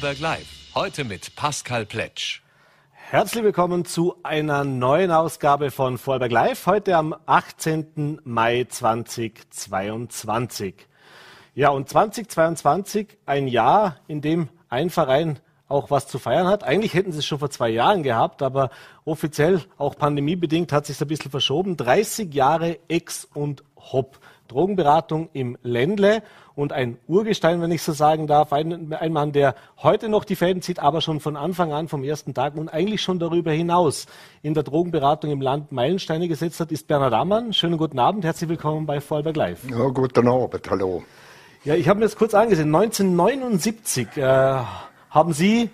Vorarlberg Live. Heute mit Pascal Pletsch. Herzlich willkommen zu einer neuen Ausgabe von Vorarlberg Live. Heute am 18. Mai 2022. Ja, und 2022 ein Jahr, in dem ein Verein auch was zu feiern hat. Eigentlich hätten sie es schon vor zwei Jahren gehabt, aber offiziell, auch pandemiebedingt, hat sich ein bisschen verschoben. 30 Jahre Ex und Hop. Drogenberatung im Ländle und ein Urgestein, wenn ich so sagen darf. Ein, ein, Mann, der heute noch die Fäden zieht, aber schon von Anfang an, vom ersten Tag und eigentlich schon darüber hinaus in der Drogenberatung im Land Meilensteine gesetzt hat, ist Bernhard Ammann. Schönen guten Abend, herzlich willkommen bei Vorarlberg Live. Ja, guten Abend, hallo. Ja, ich habe mir das kurz angesehen. 1979 äh, haben Sie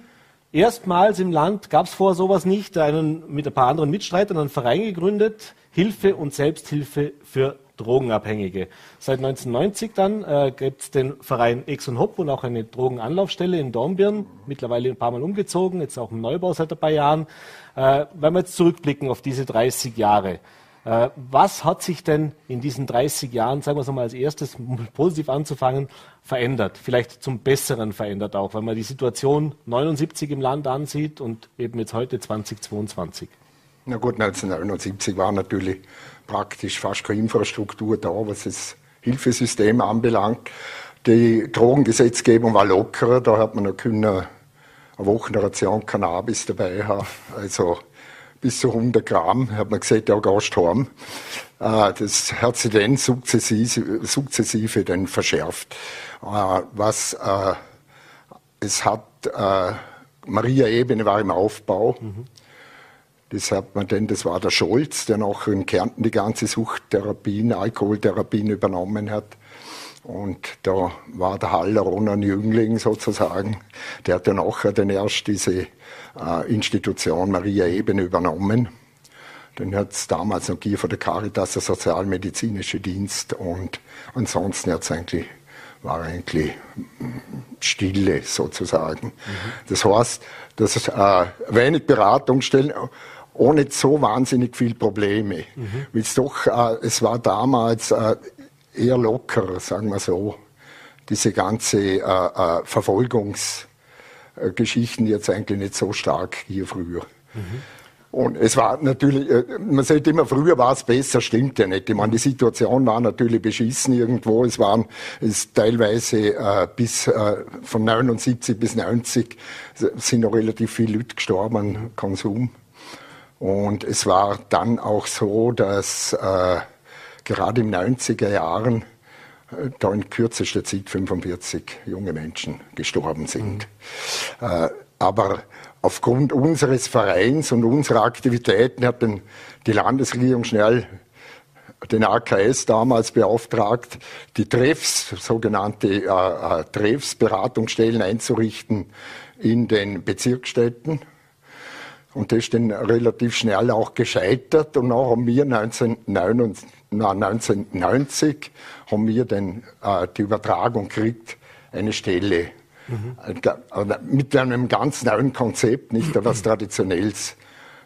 erstmals im Land, gab es vorher sowas nicht, einen, mit ein paar anderen Mitstreitern einen Verein gegründet, Hilfe und Selbsthilfe für Drogenabhängige. Seit 1990 dann äh, gibt es den Verein Ex und Hop und auch eine Drogenanlaufstelle in Dornbirn, mittlerweile ein paar Mal umgezogen, jetzt auch im Neubau seit ein paar Jahren. Äh, wenn wir jetzt zurückblicken auf diese 30 Jahre, äh, was hat sich denn in diesen 30 Jahren, sagen wir es mal als erstes, um positiv anzufangen, verändert? Vielleicht zum Besseren verändert auch, wenn man die Situation 79 im Land ansieht und eben jetzt heute 2022. Na gut, 1979 war natürlich praktisch fast keine Infrastruktur da, was das Hilfesystem anbelangt. Die Drogengesetzgebung war lockerer, da hat man noch eine Wochenration Cannabis dabei haben. Also bis zu 100 Gramm, hat man gesagt, ja, gehst heim. Äh, das hat sich dann sukzessive, sukzessive dann verschärft. Äh, was äh, es hat, Maria Ebene war im Aufbau. Mhm. Das hat man denn, das war der Scholz, der nachher in Kärnten die ganze Suchttherapien, Alkoholtherapien übernommen hat. Und da war der Haller ohne ein Jüngling sozusagen. Der hat dann nachher dann erst diese äh, Institution Maria Eben übernommen. Den hat es damals noch gegeben von der Caritas, der sozialmedizinische Dienst. Und ansonsten hat's eigentlich, war eigentlich Stille sozusagen. Mhm. Das heißt, dass äh, wenig Beratungsstellen ohne so wahnsinnig viel Probleme. Mhm. Weil es doch, äh, es war damals äh, eher locker, sagen wir so, diese ganze äh, äh, Verfolgungsgeschichten jetzt eigentlich nicht so stark hier früher. Mhm. Und es war natürlich, äh, man sagt immer, früher war es besser, stimmt ja nicht. Ich meine, die Situation war natürlich beschissen irgendwo. Es waren es teilweise äh, bis äh, von 79 bis 90 sind noch relativ viele Leute gestorben Konsum. Und es war dann auch so, dass äh, gerade in den 90er Jahren äh, da in kürzester Zeit 45 junge Menschen gestorben sind. Mhm. Äh, aber aufgrund unseres Vereins und unserer Aktivitäten hat dann die Landesregierung schnell den AKS damals beauftragt, die Treffs, sogenannte äh, äh, Treffs, Beratungsstellen einzurichten in den Bezirksstädten und das ist dann relativ schnell auch gescheitert. Und dann haben wir 1999, na, 1990 haben wir dann äh, die Übertragung gekriegt, eine Stelle mhm. mit einem ganz neuen Konzept, nicht etwas Traditionelles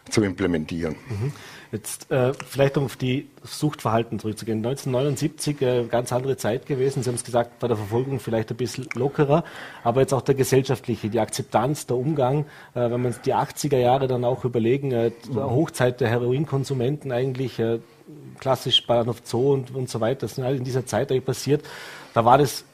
zu implementieren. Mhm. Jetzt äh, vielleicht um auf die Suchtverhalten zurückzugehen. 1979, äh, ganz andere Zeit gewesen. Sie haben es gesagt, bei der Verfolgung vielleicht ein bisschen lockerer, aber jetzt auch der gesellschaftliche, die Akzeptanz, der Umgang, äh, wenn man die 80er Jahre dann auch überlegen, äh, mhm. Hochzeit der Heroinkonsumenten eigentlich, äh, klassisch Bahnhof Zoo und, und so weiter, das ist in dieser Zeit eigentlich passiert. Da war das,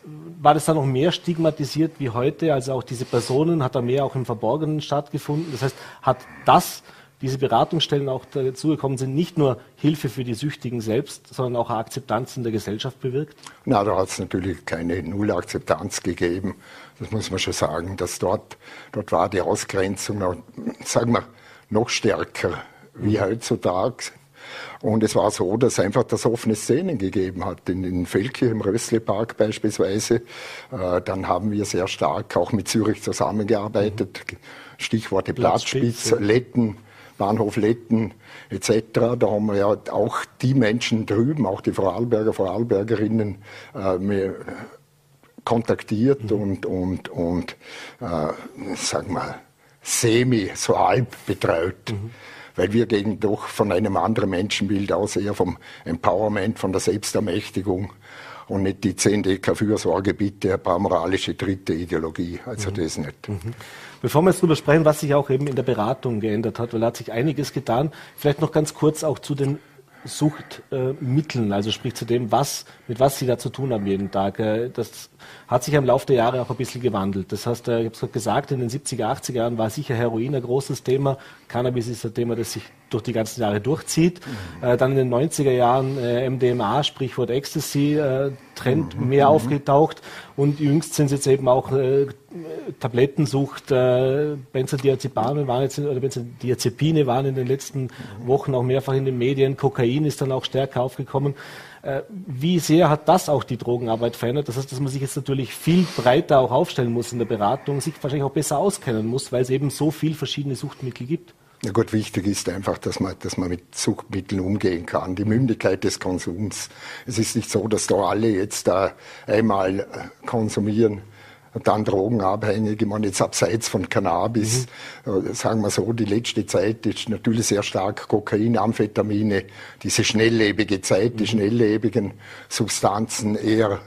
war das dann noch mehr stigmatisiert wie heute, also auch diese Personen hat da mehr auch im Verborgenen stattgefunden. Das heißt, hat das diese Beratungsstellen auch dazugekommen sind, nicht nur Hilfe für die Süchtigen selbst, sondern auch Akzeptanz in der Gesellschaft bewirkt? Na, da hat es natürlich keine Nullakzeptanz gegeben. Das muss man schon sagen, dass dort, dort war die Ausgrenzung, noch, sagen wir, noch stärker wie mhm. heutzutage. Und es war so, dass einfach das offene Szenen gegeben hat. In, in Feldkirch im Rössle-Park beispielsweise. Äh, dann haben wir sehr stark auch mit Zürich zusammengearbeitet. Mhm. Stichworte Platzspitz, Letten, Bahnhof Letten etc. Da haben wir ja auch die Menschen drüben, auch die Vorarlberger, Vorarlbergerinnen äh, kontaktiert mhm. und, und, und äh, sagen wir, semi, so halb betreut. Mhm. Weil wir gehen doch von einem anderen Menschenbild aus, eher vom Empowerment, von der Selbstermächtigung und nicht die 10 Deka Fürsorge bitte, ein paar moralische dritte Ideologie. Also mhm. das nicht. Mhm. Bevor wir jetzt darüber sprechen, was sich auch eben in der Beratung geändert hat, weil da hat sich einiges getan, vielleicht noch ganz kurz auch zu den Suchtmitteln, äh, also sprich zu dem, was, mit was Sie da zu tun haben jeden Tag. Äh, das hat sich im Laufe der Jahre auch ein bisschen gewandelt. Das heißt, äh, ich habe es gesagt, in den 70er, 80er Jahren war sicher Heroin ein großes Thema. Cannabis ist ein Thema, das sich durch die ganzen Jahre durchzieht. Mhm. Äh, dann in den 90er Jahren äh, MDMA, Sprichwort Ecstasy, äh, Trend mhm. mehr mhm. aufgetaucht. Und jüngst sind es jetzt eben auch äh, Tablettensucht, äh, Benzodiazepine waren jetzt, oder Benzodiazepine waren in den letzten. Wochen auch mehrfach in den Medien. Kokain ist dann auch stärker aufgekommen. Äh, wie sehr hat das auch die Drogenarbeit verändert? Das heißt, dass man sich jetzt natürlich viel breiter auch aufstellen muss in der Beratung, sich wahrscheinlich auch besser auskennen muss, weil es eben so viel verschiedene Suchtmittel gibt. Ja gut, wichtig ist einfach, dass man, dass man mit Suchtmitteln umgehen kann. Die Mündigkeit des Konsums. Es ist nicht so, dass da alle jetzt da einmal konsumieren dann Drogenabhängige, man jetzt abseits von Cannabis, mhm. sagen wir so, die letzte Zeit ist natürlich sehr stark Kokain, Amphetamine, diese schnelllebige Zeit, die mhm. schnelllebigen Substanzen eher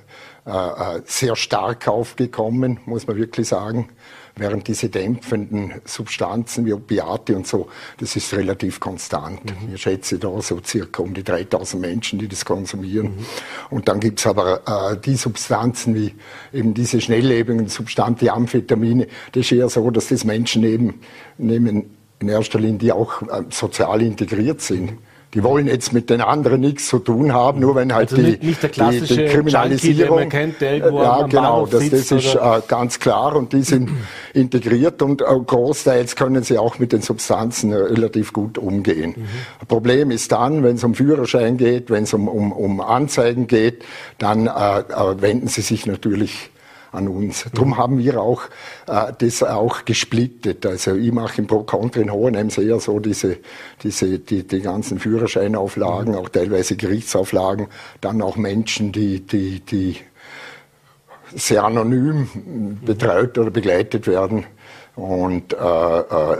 äh, äh, sehr stark aufgekommen, muss man wirklich sagen während diese dämpfenden Substanzen wie Opiate und so, das ist relativ konstant. Mhm. Ich schätze da so circa um die 3000 Menschen, die das konsumieren. Mhm. Und dann gibt's aber äh, die Substanzen wie eben diese schnelllebigen Substanzen, die Amphetamine, das ist eher so, dass das Menschen eben nehmen in erster Linie, die auch äh, sozial integriert sind. Die wollen jetzt mit den anderen nichts zu tun haben, nur wenn halt also die, nicht, der die, die Kriminalisierung. Junkie, kennt, der ja, genau, das, das ist äh, ganz klar und die sind integriert und äh, großteils können sie auch mit den Substanzen äh, relativ gut umgehen. Mhm. Problem ist dann, wenn es um Führerschein geht, wenn es um, um, um Anzeigen geht, dann äh wenden sie sich natürlich an uns. Darum haben wir auch äh, das auch gesplittet. Also ich mache im Pro Country in Hohenheim sehr so diese, diese, die, die ganzen Führerscheinauflagen, auch teilweise Gerichtsauflagen, dann auch Menschen, die, die, die sehr anonym betreut oder begleitet werden. Und äh, äh,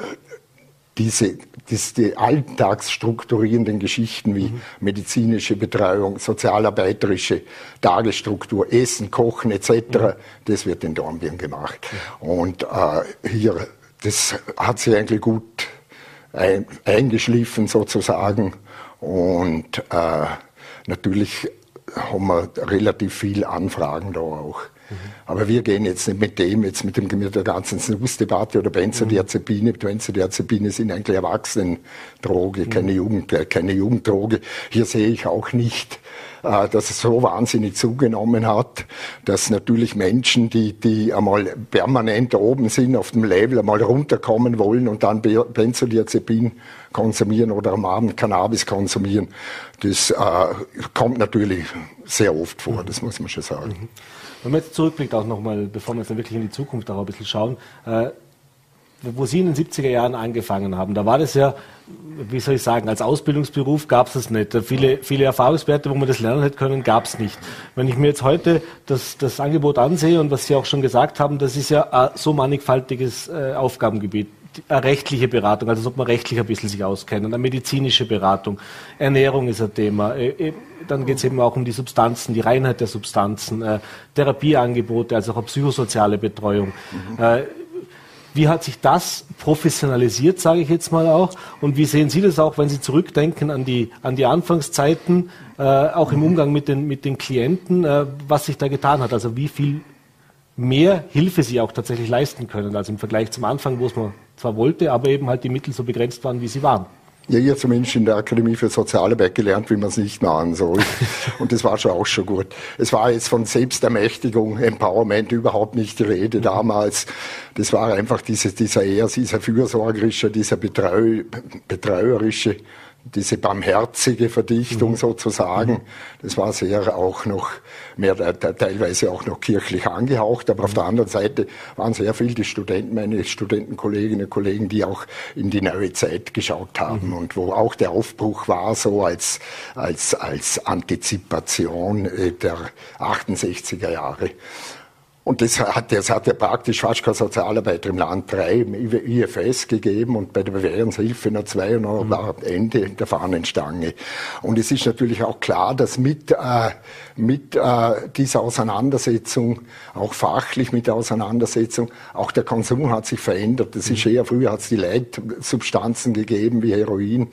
diese, das, die alltagsstrukturierenden Geschichten wie mhm. medizinische Betreuung, sozialarbeiterische Tagesstruktur, Essen, Kochen etc., mhm. das wird in Dornbirn gemacht. Mhm. Und äh, hier, das hat sich eigentlich gut ein, eingeschliffen sozusagen. Und äh, natürlich haben wir relativ viel Anfragen da auch. Aber wir gehen jetzt nicht mit dem, jetzt mit, dem, mit der ganzen Snus-Debatte oder Benzodiazepine. Mhm. Benzodiazepine sind eigentlich Erwachsenendroge, mhm. keine, Jugend, äh, keine Jugenddroge. Hier sehe ich auch nicht, äh, dass es so wahnsinnig zugenommen hat, dass natürlich Menschen, die, die einmal permanent oben sind auf dem Level, einmal runterkommen wollen und dann Benzodiazepin konsumieren oder am Abend Cannabis konsumieren, das äh, kommt natürlich sehr oft vor, das muss man schon sagen. Mhm. Wenn man jetzt zurückblickt auch nochmal, bevor wir jetzt wirklich in die Zukunft auch ein bisschen schauen, äh, wo Sie in den 70er Jahren angefangen haben, da war das ja, wie soll ich sagen, als Ausbildungsberuf gab es das nicht. Viele, viele Erfahrungswerte, wo man das lernen hätte können, gab es nicht. Wenn ich mir jetzt heute das, das Angebot ansehe und was Sie auch schon gesagt haben, das ist ja ein so mannigfaltiges äh, Aufgabengebiet eine rechtliche Beratung, also ob man rechtlich ein bisschen sich auskennt, eine medizinische Beratung, Ernährung ist ein Thema, äh, äh, dann geht es eben auch um die Substanzen, die Reinheit der Substanzen, äh, Therapieangebote, also auch psychosoziale Betreuung. Mhm. Wie hat sich das professionalisiert, sage ich jetzt mal auch? Und wie sehen Sie das auch, wenn Sie zurückdenken an die, an die Anfangszeiten, äh, auch im Umgang mit den, mit den Klienten, was sich da getan hat? Also wie viel mehr Hilfe Sie auch tatsächlich leisten können, als im Vergleich zum Anfang, wo es man zwar wollte, aber eben halt die Mittel so begrenzt waren, wie sie waren. Ja, habe zumindest in der Akademie für Sozialarbeit gelernt, wie man es nicht machen soll. Und das war schon auch schon gut. Es war jetzt von Selbstermächtigung, Empowerment überhaupt nicht die Rede mhm. damals. Das war einfach dieses, dieser eher, dieser fürsorgerische, dieser betreu, betreuerische diese barmherzige Verdichtung mhm. sozusagen, mhm. das war sehr auch noch mehr teilweise auch noch kirchlich angehaucht, aber auf der anderen Seite waren sehr viele die Studenten, meine Studentenkolleginnen und Kollegen, die auch in die neue Zeit geschaut haben mhm. und wo auch der Aufbruch war so als als als Antizipation äh, der 68er Jahre. Und das hat, das hat ja praktisch fast keine Sozialarbeiter im Land drei im IFS gegeben und bei der Bewährungshilfe noch zwei und noch war Ende der Fahnenstange. Und es ist natürlich auch klar, dass mit, äh, mit äh, dieser Auseinandersetzung, auch fachlich mit der Auseinandersetzung, auch der Konsum hat sich verändert. Das ist eher, früher hat es die Leitsubstanzen gegeben wie Heroin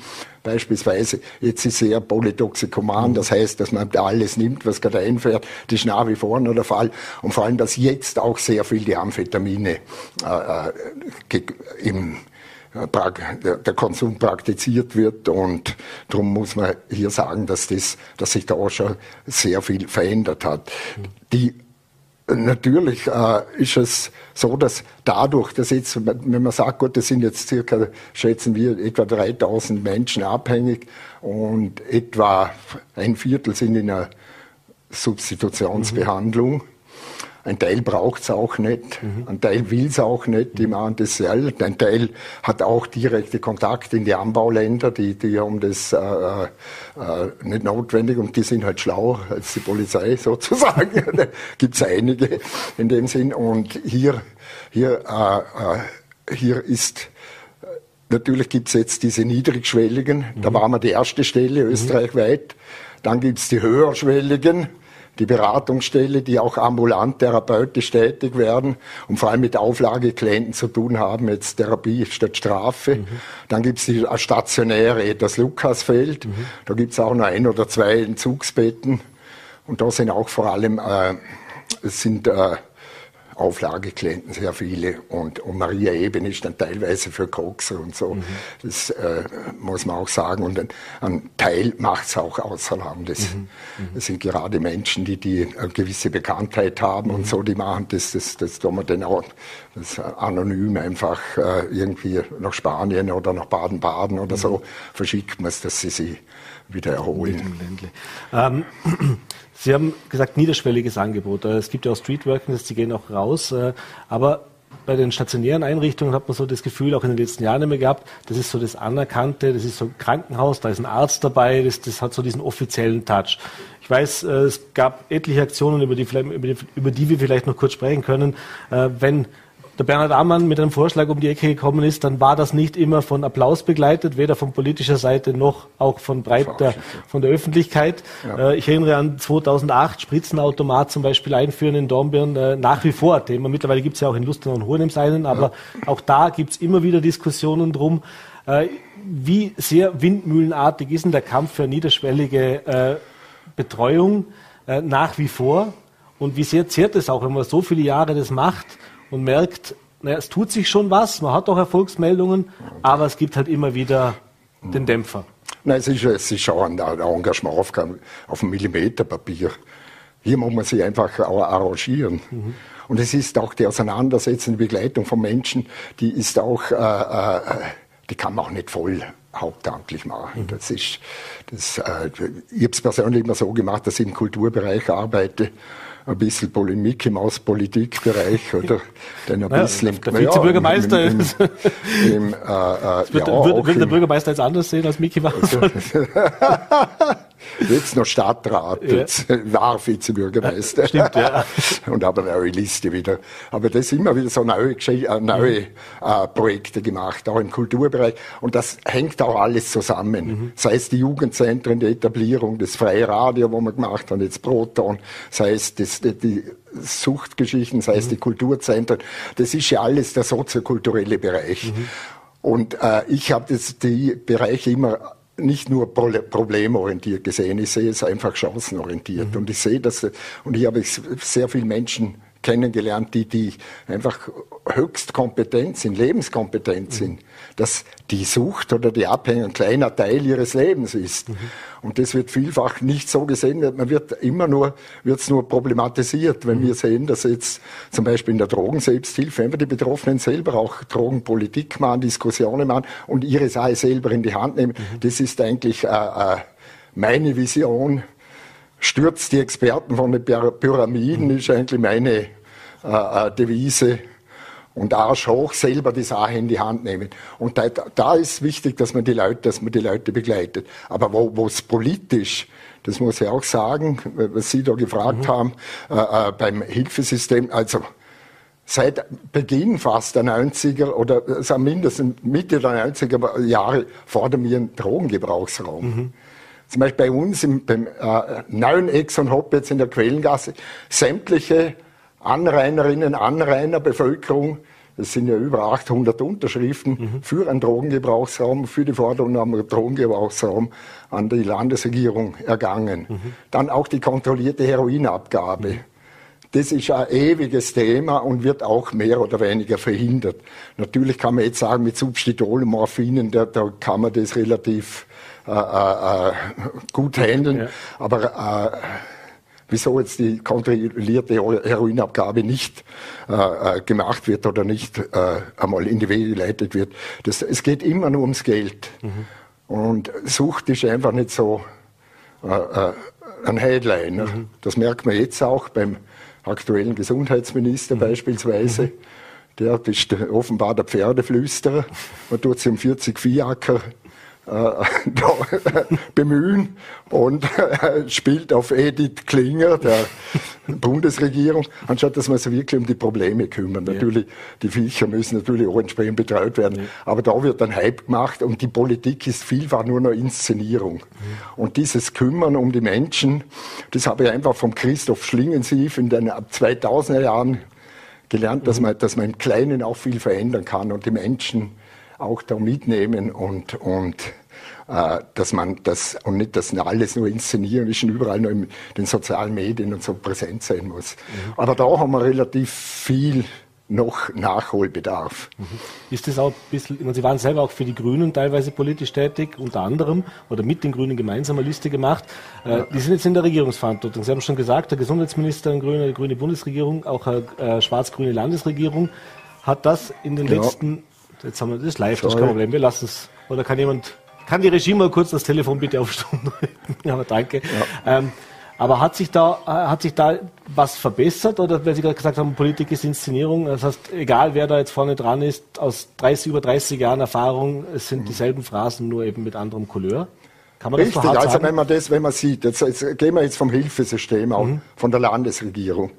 beispielsweise. Jetzt ist er polytoxikoman, das heißt, dass man alles nimmt, was gerade einfährt. Das ist nach wie vor noch der Fall. Und vor allem, dass jetzt auch sehr viel die Amphetamine äh, äh im äh, der Konsum praktiziert wird und darum muss man hier sagen, dass, das, dass sich da auch schon sehr viel verändert hat. Die Natürlich äh, ist es so, dass dadurch, dass jetzt, wenn man sagt, gut, das sind jetzt circa, schätzen wir, etwa 3000 Menschen abhängig und etwa ein Viertel sind in einer Substitutionsbehandlung. Mhm. Ein Teil braucht es auch nicht, mhm. ein Teil will es auch nicht, die machen das selbst. Ein Teil hat auch direkte Kontakte in die Anbauländer, die, die haben das äh, äh, nicht notwendig und die sind halt schlauer als die Polizei sozusagen. gibt es einige in dem Sinn. Und hier, hier, äh, äh hier ist Natürlich gibt es jetzt diese niedrigschwelligen, mhm. da waren wir die erste Stelle mhm. österreichweit. Dann gibt es die höherschwelligen, die Beratungsstelle, die auch ambulant therapeutisch tätig werden und vor allem mit Auflageklienten zu tun haben, jetzt Therapie statt Strafe. Mhm. Dann gibt es die stationäre, das Lukasfeld. Mhm. Da gibt es auch noch ein oder zwei Entzugsbetten. Und da sind auch vor allem, äh, es sind äh, Auflageklienten, sehr viele. Und, und Maria Eben ist dann teilweise für Coxer und so. Mhm. Das äh, muss man auch sagen. Und ein, ein Teil macht es auch außer Landes. Mhm. Mhm. Das sind gerade Menschen, die, die eine gewisse Bekanntheit haben und mhm. so, die machen das, das, das tun wir dann auch das anonym einfach äh, irgendwie nach Spanien oder nach Baden-Baden oder so mhm. verschickt man es, dass sie sich wieder erholen. Ähm, Sie haben gesagt, niederschwelliges Angebot. Äh, es gibt ja auch Streetworking, die gehen auch raus. Äh, aber bei den stationären Einrichtungen hat man so das Gefühl, auch in den letzten Jahren immer gehabt, das ist so das Anerkannte, das ist so ein Krankenhaus, da ist ein Arzt dabei, das, das hat so diesen offiziellen Touch. Ich weiß, äh, es gab etliche Aktionen, über die, über die, über die wir vielleicht noch kurz sprechen können. Wenn der Bernhard Ammann mit einem Vorschlag um die Ecke gekommen ist, dann war das nicht immer von Applaus begleitet, weder von politischer Seite noch auch von breiter, von der Öffentlichkeit. Ja. Äh, ich erinnere an 2008, Spritzenautomat zum Beispiel einführen in Dornbirn, äh, nach wie vor Thema. Mittlerweile gibt es ja auch in Lustenau und Hohenems einen, aber ja. auch da gibt es immer wieder Diskussionen drum. Äh, wie sehr windmühlenartig ist denn der Kampf für niederschwellige Betreuung nach wie vor? Und wie sehr zehrt es auch, wenn man so viele Jahre das macht? Und merkt, naja, es tut sich schon was, man hat auch Erfolgsmeldungen, aber es gibt halt immer wieder den Dämpfer. Nein, es ist, es ist schon ein, Engagement auf, auf einem Millimeterpapier. Hier muss man sich einfach auch arrangieren. Mhm. Und es ist auch die Auseinandersetzung, die Begleitung von Menschen, die ist auch, äh, äh, die kann man auch nicht voll hauptamtlich machen. Mhm. Das ist, das, äh, ich habe es persönlich immer so gemacht, dass ich im Kulturbereich arbeite ein bisschen Polemik im Außenpolitikbereich oder dann ein bisschen im, der Vizebürgermeister ja, im, ist. Im, im, äh, äh, wird, ja, wird, wird der Bürgermeister jetzt anders sehen als Mickey Mouse? Also, Jetzt noch Stadtrat, ja. jetzt war Vizebürgermeister. Stimmt, ja. Und habe eine neue Liste wieder. Aber das immer wieder so neue, äh, neue mhm. äh, Projekte gemacht, auch im Kulturbereich. Und das hängt auch alles zusammen. Mhm. Sei es die Jugendzentren, die Etablierung, das freie Radio, wo man gemacht hat, jetzt Proton, sei es das, die, die Suchtgeschichten, sei es mhm. die Kulturzentren. Das ist ja alles der soziokulturelle Bereich. Mhm. Und äh, ich habe die Bereiche immer nicht nur problemorientiert gesehen, ich sehe es einfach chancenorientiert. Mhm. Und ich sehe das, und hier habe ich sehr viele Menschen kennengelernt, die, die einfach höchst kompetent sind, lebenskompetent mhm. sind, dass die Sucht oder die Abhängigkeit ein kleiner Teil ihres Lebens ist. Mhm. Und das wird vielfach nicht so gesehen. Man wird immer nur, wird es nur problematisiert, wenn mhm. wir sehen, dass jetzt zum Beispiel in der Drogenselbsthilfe einfach die Betroffenen selber auch Drogenpolitik machen, Diskussionen machen und ihre Sache selber in die Hand nehmen. Mhm. Das ist eigentlich äh, äh, meine Vision. Stürzt die Experten von den Pyramiden, mhm. ist eigentlich meine äh, äh, Devise. Und Arsch hoch selber die Sache in die Hand nehmen. Und da, da ist wichtig, dass man die Leute, dass man die Leute begleitet. Aber wo es politisch, das muss ich auch sagen, was Sie da gefragt mhm. haben, äh, äh, beim Hilfesystem, also seit Beginn fast der 90er oder also mindestens Mitte der 90er Jahre fordern wir einen Drogengebrauchsraum. Mhm. Zum Beispiel bei uns im, beim äh, neuen Ex und Hop jetzt in der Quellengasse sämtliche Anrainerinnen, Anrainer, Bevölkerung, es sind ja über 800 Unterschriften mhm. für einen Drogengebrauchsraum, für die Forderung am Drogengebrauchsraum an die Landesregierung ergangen. Mhm. Dann auch die kontrollierte Heroinabgabe. Mhm. Das ist ein ewiges Thema und wird auch mehr oder weniger verhindert. Natürlich kann man jetzt sagen, mit Substitol und Morphinen, da, da kann man das relativ äh, äh, äh gut handeln. Ja. Aber äh, wieso jetzt die kontrollierte Heroinabgabe nicht äh, äh, gemacht wird oder nicht äh, einmal in die Wege geleitet wird. Das, es geht immer nur ums Geld. Mhm. Und Sucht ist einfach nicht so äh, äh ein Headline. Mhm. Das merkt man jetzt auch beim aktuellen Gesundheitsminister mhm. beispielsweise. Mhm. Der ist offenbar der Pferdeflüsterer. Man tut sich um 40 Viehacker bemühen und äh, spielt auf Edith Klinger, der Bundesregierung, anstatt dass man sich wirklich um die Probleme kümmern. Ja. Natürlich, die Viecher müssen natürlich auch entsprechend betreut werden, ja. aber da wird ein Hype gemacht und die Politik ist vielfach nur noch Inszenierung. Mhm. Und dieses Kümmern um die Menschen, das habe ich einfach vom Christoph Schlingensief in den ab 2000er Jahren gelernt, dass, mhm. man, dass man im Kleinen auch viel verändern kann und die Menschen auch da mitnehmen und, und äh, dass man das und nicht, dass alles nur inszenieren ist und überall nur in den sozialen Medien und so präsent sein muss. Mhm. Aber da haben wir relativ viel noch Nachholbedarf. Mhm. Ist das auch ein bisschen, meine, Sie waren selber auch für die Grünen teilweise politisch tätig, unter anderem, oder mit den Grünen gemeinsam eine Liste gemacht. Äh, die sind jetzt in der Regierungsverantwortung. Sie haben schon gesagt, der Gesundheitsminister, eine grüne, eine grüne Bundesregierung, auch eine äh, schwarz-grüne Landesregierung, hat das in den ja. letzten Jetzt haben wir das live, Sorry. das ist kein Problem. Wir lassen es. Oder kann jemand, kann die Regie mal kurz das Telefon bitte auf Stunden drücken? aber danke. Ja. Ähm, aber hat sich da, hat sich da was verbessert oder weil Sie gerade gesagt haben, Politik ist Inszenierung? Das heißt, egal wer da jetzt vorne dran ist, aus 30, über 30 Jahren Erfahrung, es sind dieselben Phrasen, nur eben mit anderem Couleur. Kann man Richtig, das so hart also sagen? wenn man das, wenn man sieht, jetzt, jetzt gehen wir jetzt vom Hilfesystem auch, mhm. von der Landesregierung.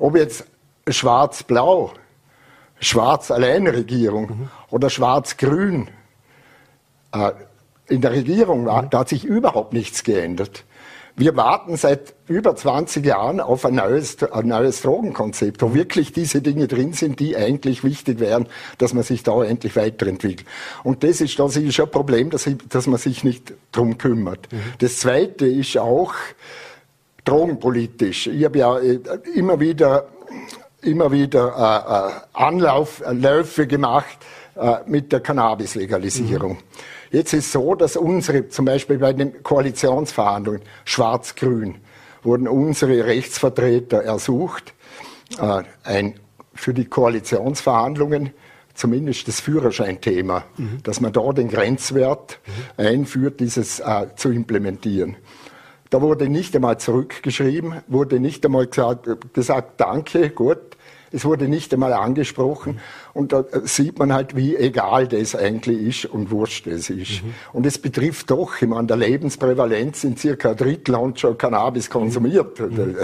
Ob jetzt schwarz-blau Schwarz-Alleinregierung mhm. oder Schwarz-Grün. Äh, in der Regierung mhm. da hat sich überhaupt nichts geändert. Wir warten seit über 20 Jahren auf ein neues, ein neues Drogenkonzept, wo wirklich diese Dinge drin sind, die eigentlich wichtig wären, dass man sich da endlich weiterentwickelt. Und das ist, das ist ein Problem, dass, ich, dass man sich nicht drum kümmert. Mhm. Das Zweite ist auch drogenpolitisch. Ich habe ja äh, immer wieder immer wieder äh, äh Anlaufläufe gemacht äh, mit der Cannabis-Legalisierung. Mhm. Jetzt ist so, dass unsere, zum Beispiel bei den Koalitionsverhandlungen, Schwarz-Grün, wurden unsere Rechtsvertreter ersucht, äh, ein, für die Koalitionsverhandlungen zumindest das Führerscheinthema, mhm. dass man da den Grenzwert mhm. einführt, dieses äh, zu implementieren. Da wurde nicht einmal zurückgeschrieben, wurde nicht einmal gesagt, gesagt danke, gut. Es wurde nicht einmal angesprochen. Und da sieht man halt, wie egal das eigentlich ist und wurscht das ist. Mhm. Und es betrifft doch, ich meine, der Lebensprävalenz sind circa ein Drittel haben schon Cannabis konsumiert. Mhm.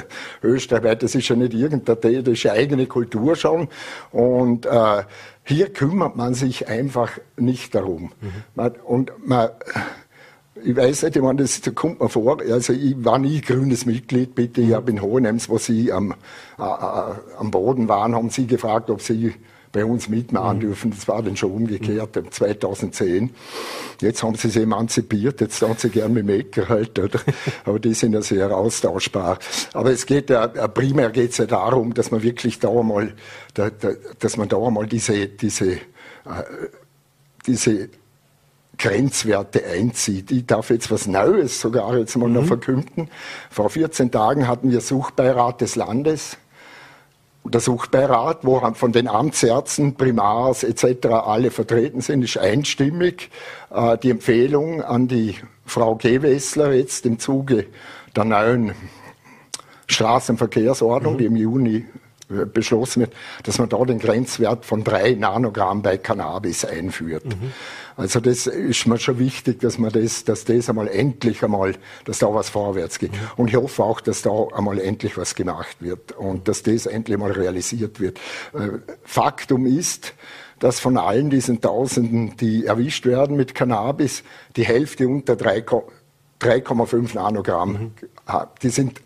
Österreich, das ist ja nicht irgendeine, das ist ja eigene Kultur schon. Und äh, hier kümmert man sich einfach nicht darum. Mhm. Man, und man, ich weiß nicht, ich meine, das, da kommt mir vor, also ich war nie grünes Mitglied, bitte, ich habe in Hohenems, wo Sie am, äh, äh, am Boden waren, haben Sie gefragt, ob Sie bei uns mitmachen mhm. dürfen. Das war dann schon umgekehrt, 2010. Jetzt haben sie sich emanzipiert, jetzt haben sie gern mit Mecker halt, oder? Aber die sind ja sehr austauschbar. Aber es geht ja, primär geht es ja darum, dass man wirklich da mal, dass man da mal diese, diese, äh, diese Grenzwerte einzieht. Ich darf jetzt was Neues sogar jetzt mal mhm. noch verkünden. Vor 14 Tagen hatten wir Suchbeirat des Landes. Der Suchbeirat, wo von den Amtsärzten, Primars etc. alle vertreten sind, ist einstimmig äh, die Empfehlung an die Frau Gewessler jetzt im Zuge der neuen Straßenverkehrsordnung, mhm. die im Juni beschlossen wird, dass man da den Grenzwert von drei Nanogramm bei Cannabis einführt. Mhm. Also das ist mir schon wichtig, dass man das, dass das einmal endlich einmal, dass da was vorwärts geht. Und ich hoffe auch, dass da einmal endlich was gemacht wird und dass das endlich mal realisiert wird. Äh, Faktum ist, dass von allen diesen Tausenden, die erwischt werden mit Cannabis, die Hälfte unter 3,5 Nanogramm, mhm. die sind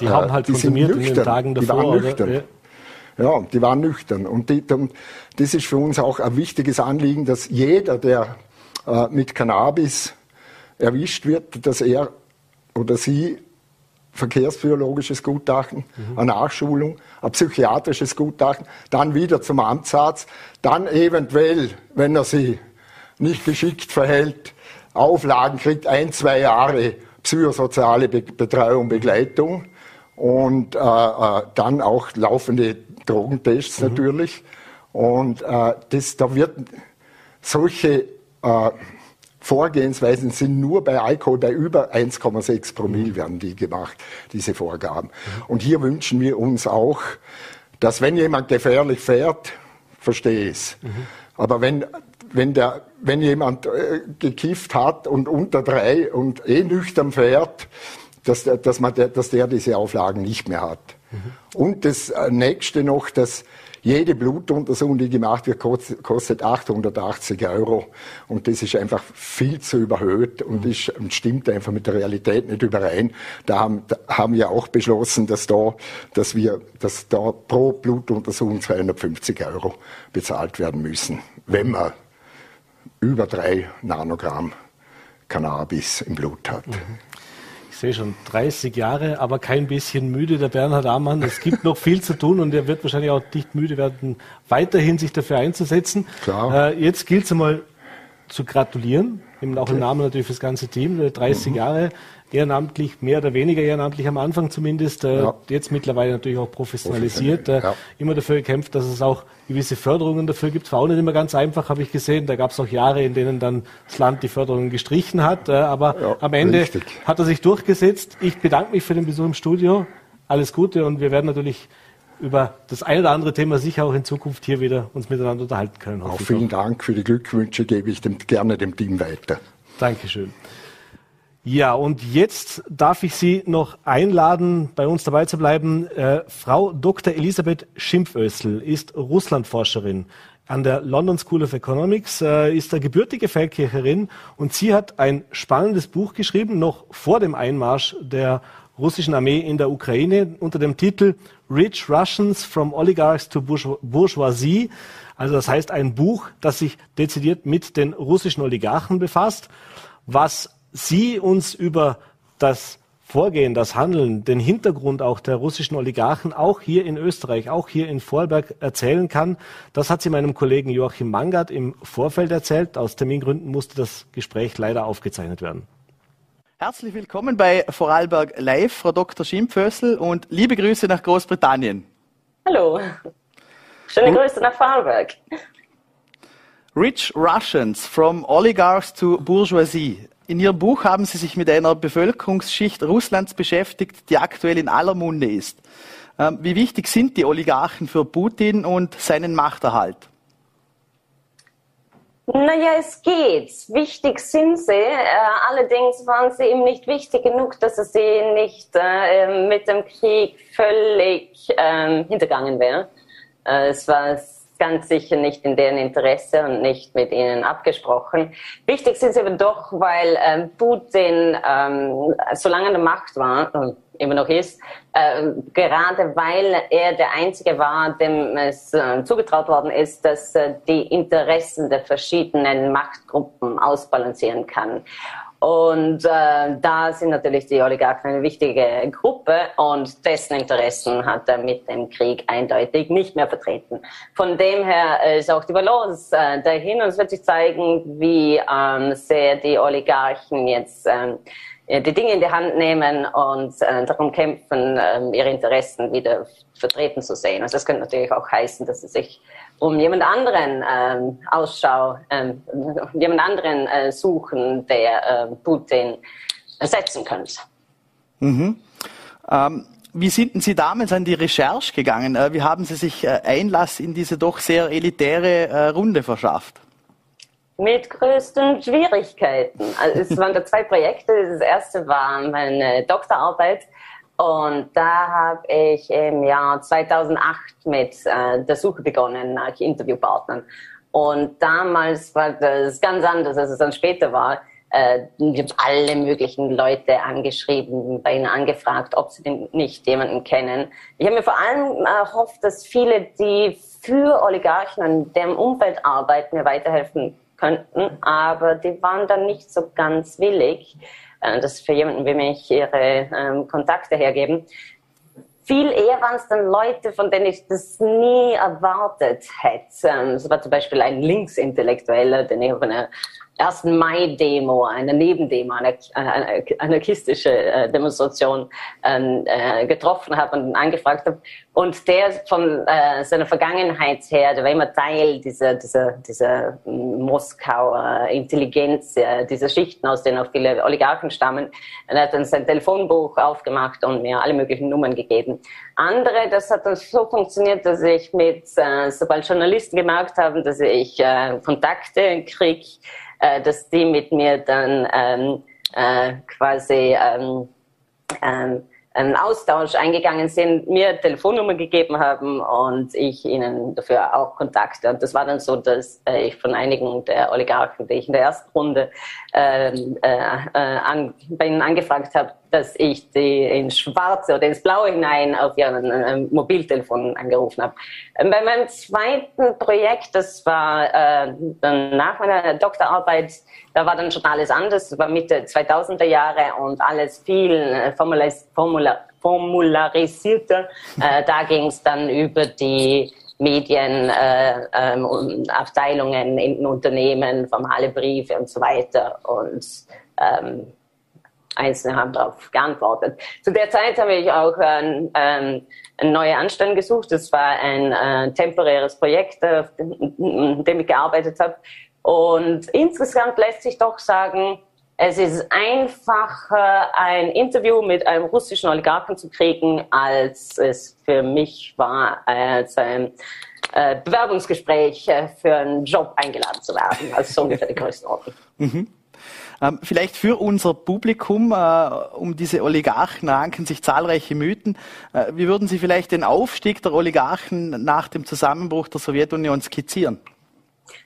die haben halt die konsumiert in den Tagen davor. Die waren nüchtern. Ja, die waren nüchtern. Und, die, und, das ist für uns auch ein wichtiges Anliegen, dass jeder, der äh, mit Cannabis erwischt wird, dass er oder sie verkehrsbiologisches Gutachten, mhm. eine Nachschulung, ein psychiatrisches Gutachten, dann wieder zum Amtsarzt, dann eventuell, wenn er sich nicht geschickt verhält, Auflagen kriegt, ein, zwei Jahre psychosoziale Be Betreuung, Begleitung und äh, äh, dann auch laufende Drogentests mhm. natürlich. Und äh, das, da wird solche äh, Vorgehensweisen sind nur bei Alkohol bei über 1,6 Promille mhm. werden die gemacht, diese Vorgaben. Mhm. Und hier wünschen wir uns auch, dass wenn jemand gefährlich fährt, verstehe ich es. Mhm. Aber wenn wenn, der, wenn jemand äh, gekifft hat und unter drei und eh nüchtern fährt, dass, dass, man, dass der diese Auflagen nicht mehr hat. Und das äh, nächste noch, dass jede Blutuntersuchung, die gemacht wird, kostet 880 Euro. Und das ist einfach viel zu überhöht und, mhm. ist, und stimmt einfach mit der Realität nicht überein. Da haben, da haben wir auch beschlossen, dass da, dass wir, dass da pro Blutuntersuchung 250 Euro bezahlt werden müssen, wenn man über drei Nanogramm Cannabis im Blut hat. Mhm. Ich sehe schon 30 Jahre, aber kein bisschen müde, der Bernhard Amann. Es gibt noch viel zu tun und er wird wahrscheinlich auch nicht müde werden, weiterhin sich dafür einzusetzen. Klar. Äh, jetzt gilt es einmal zu gratulieren, auch im Namen natürlich für das ganze Team, 30 mhm. Jahre ehrenamtlich, mehr oder weniger ehrenamtlich am Anfang zumindest, äh, ja. jetzt mittlerweile natürlich auch professionalisiert, äh, ja. immer dafür gekämpft, dass es auch gewisse Förderungen dafür gibt. War auch nicht immer ganz einfach, habe ich gesehen. Da gab es auch Jahre, in denen dann das Land die Förderungen gestrichen hat. Äh, aber ja, am Ende richtig. hat er sich durchgesetzt. Ich bedanke mich für den Besuch im Studio. Alles Gute und wir werden natürlich über das ein oder andere Thema sicher auch in Zukunft hier wieder uns miteinander unterhalten können. Auch vielen Dank für die Glückwünsche, gebe ich dem, gerne dem Team weiter. Dankeschön. Ja, und jetzt darf ich Sie noch einladen, bei uns dabei zu bleiben. Äh, Frau Dr. Elisabeth Schimpfössl ist Russlandforscherin an der London School of Economics, äh, ist eine gebürtige Feldkircherin und sie hat ein spannendes Buch geschrieben, noch vor dem Einmarsch der russischen Armee in der Ukraine unter dem Titel Rich Russians from Oligarchs to Bourgeoisie. Also das heißt ein Buch, das sich dezidiert mit den russischen Oligarchen befasst, was Sie uns über das Vorgehen, das Handeln, den Hintergrund auch der russischen Oligarchen, auch hier in Österreich, auch hier in Vorarlberg erzählen kann. Das hat sie meinem Kollegen Joachim Mangard im Vorfeld erzählt. Aus Termingründen musste das Gespräch leider aufgezeichnet werden. Herzlich willkommen bei Vorarlberg Live, Frau Dr. Schimpfössl und liebe Grüße nach Großbritannien. Hallo. Schöne Grüße nach Vorarlberg. Rich Russians from Oligarchs to Bourgeoisie. In Ihrem Buch haben Sie sich mit einer Bevölkerungsschicht Russlands beschäftigt, die aktuell in aller Munde ist. Ähm, wie wichtig sind die Oligarchen für Putin und seinen Machterhalt? Naja, es geht. Wichtig sind sie. Äh, allerdings waren sie ihm nicht wichtig genug, dass er sie nicht äh, mit dem Krieg völlig äh, hintergangen wäre. Äh, es war ganz sicher nicht in deren Interesse und nicht mit ihnen abgesprochen. Wichtig sind sie aber doch, weil ähm, Putin, ähm, solange an der Macht war, und immer noch ist, äh, gerade weil er der Einzige war, dem es äh, zugetraut worden ist, dass äh, die Interessen der verschiedenen Machtgruppen ausbalancieren kann. Und äh, da sind natürlich die Oligarchen eine wichtige Gruppe und dessen Interessen hat er mit dem Krieg eindeutig nicht mehr vertreten. Von dem her ist auch die Balance äh, dahin und es wird sich zeigen, wie ähm, sehr die Oligarchen jetzt ähm, die Dinge in die Hand nehmen und äh, darum kämpfen, äh, ihre Interessen wieder vertreten zu sehen. Also das könnte natürlich auch heißen, dass sie sich um jemand anderen ähm, Ausschau, ähm, jemand anderen äh, suchen, der äh, Putin ersetzen könnte. Mhm. Ähm, wie sind Sie damals an die Recherche gegangen? Äh, wie haben Sie sich äh, Einlass in diese doch sehr elitäre äh, Runde verschafft? Mit größten Schwierigkeiten. Also es waren da zwei Projekte. Das erste war meine Doktorarbeit und da habe ich im Jahr 2008 mit äh, der Suche begonnen nach Interviewpartnern. Und damals war das ganz anders, als es dann später war. Äh, ich habe alle möglichen Leute angeschrieben, bei ihnen angefragt, ob sie denn nicht jemanden kennen. Ich habe mir vor allem erhofft, dass viele, die für Oligarchen und deren Umfeld arbeiten, mir weiterhelfen könnten, aber die waren dann nicht so ganz willig, dass für jemanden wie mich ihre ähm, Kontakte hergeben. Viel eher waren es dann Leute, von denen ich das nie erwartet hätte. Es war zum Beispiel ein Linksintellektueller, den ich auf einer 1. Mai-Demo, eine Nebendemo, eine, eine anarchistische äh, Demonstration ähm, äh, getroffen habe und angefragt habe. Und der von äh, seiner Vergangenheit her, der war immer Teil dieser, dieser, dieser Moskauer Intelligenz, äh, dieser Schichten, aus denen auch viele Oligarchen stammen. Er hat dann sein Telefonbuch aufgemacht und mir alle möglichen Nummern gegeben. Andere, das hat dann so funktioniert, dass ich mit, äh, sobald Journalisten gemerkt haben, dass ich äh, Kontakte kriege, äh, dass die mit mir dann ähm, äh, quasi ähm, ähm, einen Austausch eingegangen sind, mir Telefonnummer gegeben haben und ich ihnen dafür auch Kontakte. Und das war dann so, dass äh, ich von einigen der Oligarchen, die ich in der ersten Runde ähm, äh, äh, an, bei ihnen angefragt habe, dass ich die ins Schwarze oder ins Blaue hinein auf ihren äh, Mobiltelefon angerufen habe. Ähm, bei meinem zweiten Projekt, das war äh, nach meiner Doktorarbeit, da war dann schon alles anders. Das war Mitte 2000er Jahre und alles viel äh, formulis formular formularisierter. Äh, da ging es dann über die Medienabteilungen äh, ähm, in Unternehmen, formale Briefe und so weiter. Und ähm, Einzelne haben darauf geantwortet. Zu der Zeit habe ich auch ähm, eine neue Anstellung gesucht. Das war ein äh, temporäres Projekt, auf dem, dem ich gearbeitet habe. Und insgesamt lässt sich doch sagen, es ist einfacher, ein Interview mit einem russischen Oligarchen zu kriegen, als es für mich war, als ein äh, Bewerbungsgespräch äh, für einen Job eingeladen zu werden. Also so ungefähr die Größenordnung. Mhm. Ähm, vielleicht für unser Publikum, äh, um diese Oligarchen ranken sich zahlreiche Mythen. Äh, wie würden Sie vielleicht den Aufstieg der Oligarchen nach dem Zusammenbruch der Sowjetunion skizzieren?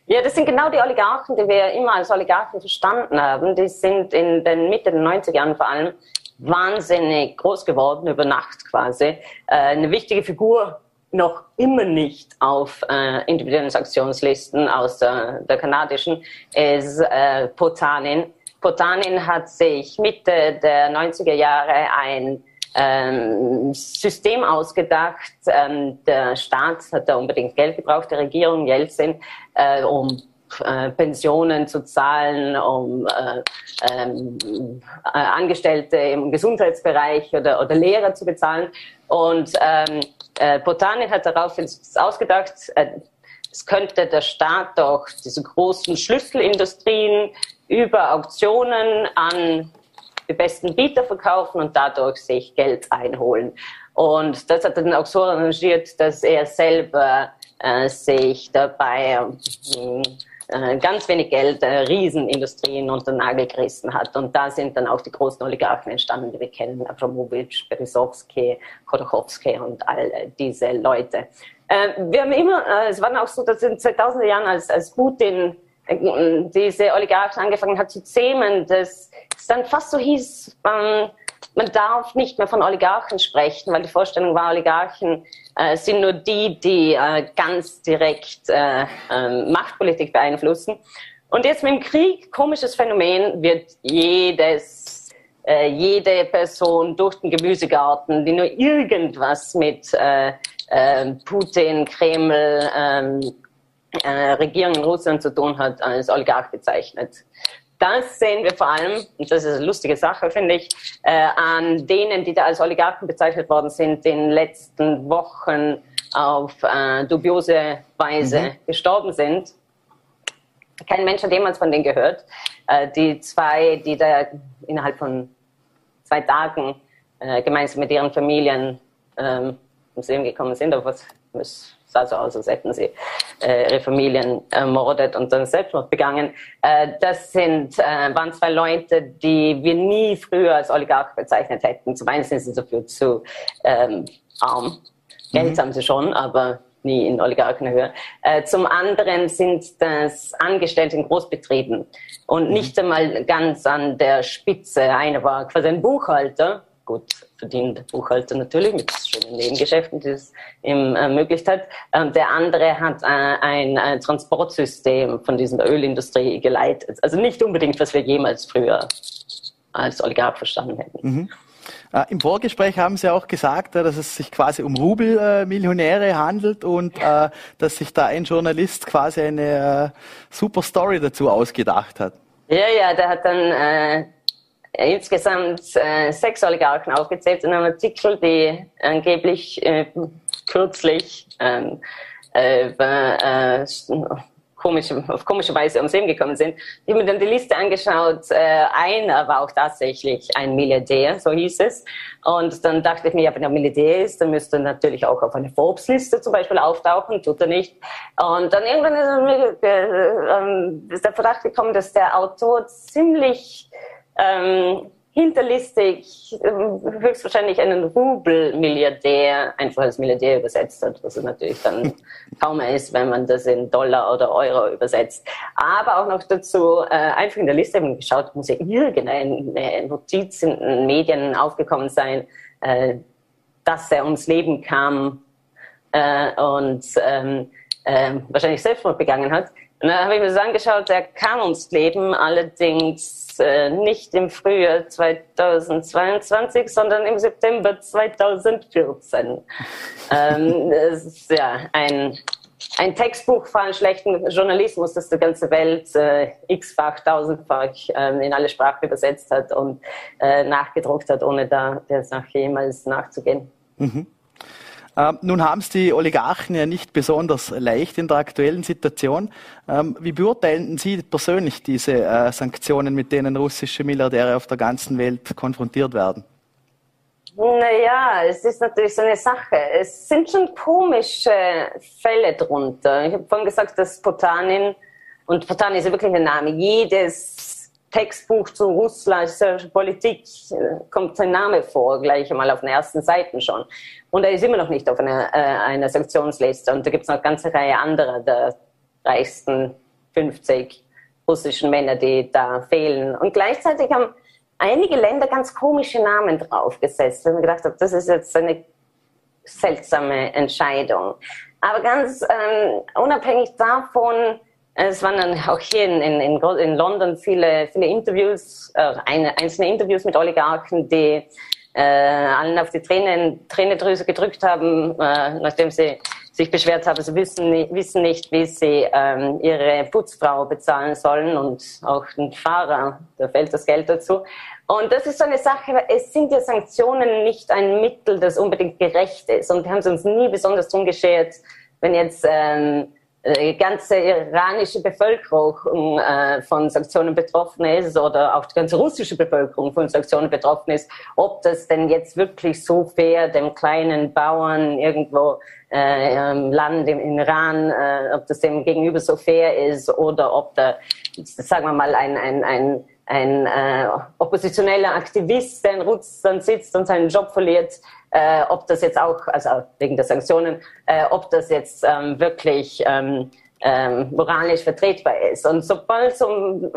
Ja, das sind genau die Oligarchen, die wir immer als Oligarchen verstanden haben. Die sind in den Mitte der 90er Jahren vor allem wahnsinnig groß geworden, über Nacht quasi. Äh, eine wichtige Figur noch immer nicht auf äh, individuellen Sanktionslisten außer der kanadischen ist äh, Potanin. Potanin hat sich Mitte der 90er Jahre ein ähm, System ausgedacht. Ähm, der Staat hat da unbedingt Geld gebraucht, die Regierung Jelzin, äh, um äh, Pensionen zu zahlen, um äh, ähm, äh, Angestellte im Gesundheitsbereich oder, oder Lehrer zu bezahlen. Und ähm, äh, Potanin hat daraufhin ausgedacht, äh, es könnte der Staat doch diese großen Schlüsselindustrien über Auktionen an die besten Bieter verkaufen und dadurch sich Geld einholen. Und das hat dann auch so arrangiert, dass er selber äh, sich dabei äh, ganz wenig Geld äh, Riesenindustrien unter den Nagel gerissen hat. Und da sind dann auch die großen Oligarchen entstanden, die wir kennen, Abramowitsch, Berisowski, Khodorkovsky und all diese Leute. Äh, wir haben immer, äh, es war auch so, dass in den 2000er Jahren, als, als Putin diese Oligarchen angefangen hat zu zähmen, dass es dann fast so hieß, ähm, man darf nicht mehr von Oligarchen sprechen, weil die Vorstellung war, Oligarchen äh, sind nur die, die äh, ganz direkt äh, äh, Machtpolitik beeinflussen. Und jetzt mit dem Krieg, komisches Phänomen, wird jedes, äh, jede Person durch den Gemüsegarten, die nur irgendwas mit äh, äh, Putin, Kreml, ähm, äh, Regierung in Russland zu tun hat, als Oligarch bezeichnet. Das sehen wir vor allem, und das ist eine lustige Sache, finde ich, äh, an denen, die da als Oligarchen bezeichnet worden sind, in den letzten Wochen auf äh, dubiose Weise mhm. gestorben sind. Kein Mensch hat jemals von denen gehört. Äh, die zwei, die da innerhalb von zwei Tagen äh, gemeinsam mit ihren Familien ähm, ums Leben gekommen sind. Aber was, was sah so aus, als hätten sie äh, ihre Familien ermordet und dann Selbstmord begangen. Äh, das sind, äh, waren zwei Leute, die wir nie früher als Oligarch bezeichnet hätten. Zum einen sind sie dafür zu ähm, arm. Geld mhm. haben sie schon, aber nie in Oligarchenhöhe. Äh, zum anderen sind das Angestellte in Großbetrieben und nicht einmal ganz an der Spitze. Einer war quasi ein Buchhalter, gut verdient Buchhalter natürlich mit schönen Nebengeschäften, die es ihm ermöglicht hat. Ähm, der andere hat äh, ein, ein Transportsystem von dieser Ölindustrie geleitet. Also nicht unbedingt, was wir jemals früher als Oligarch verstanden hätten. Mhm. Äh, Im Vorgespräch haben Sie auch gesagt, äh, dass es sich quasi um Rubelmillionäre handelt und äh, dass sich da ein Journalist quasi eine super Story dazu ausgedacht hat. Ja, ja, der hat dann äh, insgesamt äh, sechs Oligarchen aufgezählt in einem Artikel, die angeblich äh, kürzlich ähm, äh, komische, auf komische Weise ums Leben gekommen sind. Ich habe mir dann die Liste angeschaut. Äh, einer war auch tatsächlich ein Milliardär, so hieß es. Und dann dachte ich mir, ja, wenn er Milliardär ist, dann müsste er natürlich auch auf eine Forbes-Liste zum Beispiel auftauchen, tut er nicht. Und dann irgendwann ist, mir, äh, ist der Verdacht gekommen, dass der Autor ziemlich ähm, hinterlistig ähm, höchstwahrscheinlich einen Rubel-Milliardär einfach als Milliardär übersetzt hat, was es natürlich dann kaum ist, wenn man das in Dollar oder Euro übersetzt. Aber auch noch dazu äh, einfach in der Liste eben geschaut, muss ja irgendeine Notiz in den Medien aufgekommen sein, äh, dass er ums Leben kam äh, und ähm, äh, wahrscheinlich Selbstmord begangen hat. Und dann habe ich mir das angeschaut, er kam ums Leben, allerdings äh, nicht im Frühjahr 2022, sondern im September 2014. ähm, das ist ja ein, ein Textbuch einen schlechten Journalismus, das die ganze Welt äh, x-fach, tausendfach äh, in alle Sprachen übersetzt hat und äh, nachgedruckt hat, ohne da der Sache jemals nachzugehen. Mhm. Ähm, nun haben es die Oligarchen ja nicht besonders leicht in der aktuellen Situation. Ähm, wie beurteilen Sie persönlich diese äh, Sanktionen, mit denen russische Milliardäre auf der ganzen Welt konfrontiert werden? Naja, es ist natürlich so eine Sache. Es sind schon komische Fälle drunter. Ich habe vorhin gesagt, dass Potanin, und Potanin ist ja wirklich ein Name, jedes Textbuch zu russischer Politik kommt sein Name vor, gleich einmal auf den ersten Seiten schon. Und er ist immer noch nicht auf einer, äh, einer Sanktionsliste. Und da gibt es noch eine ganze Reihe anderer der reichsten 50 russischen Männer, die da fehlen. Und gleichzeitig haben einige Länder ganz komische Namen draufgesetzt, wenn man gedacht hat, das ist jetzt eine seltsame Entscheidung. Aber ganz ähm, unabhängig davon, es waren dann auch hier in, in, in London viele, viele Interviews, äh, eine, einzelne Interviews mit Oligarchen, die äh, allen auf die Tränen, Tränendrüse gedrückt haben, äh, nachdem sie sich beschwert haben, sie wissen, wissen nicht, wie sie ähm, ihre Putzfrau bezahlen sollen und auch den Fahrer, da fällt das Geld dazu. Und das ist so eine Sache, es sind ja Sanktionen nicht ein Mittel, das unbedingt gerecht ist. Und wir haben es uns nie besonders drum geschert, wenn jetzt ähm, die ganze iranische Bevölkerung äh, von Sanktionen betroffen ist oder auch die ganze russische Bevölkerung von Sanktionen betroffen ist, ob das denn jetzt wirklich so fair dem kleinen Bauern irgendwo äh, im Land, im Iran, äh, ob das dem gegenüber so fair ist oder ob da, sagen wir mal, ein, ein, ein ein äh, oppositioneller Aktivist, der in Russland sitzt und seinen Job verliert, äh, ob das jetzt auch, also wegen der Sanktionen, äh, ob das jetzt ähm, wirklich ähm, ähm, moralisch vertretbar ist. Und sobald es um,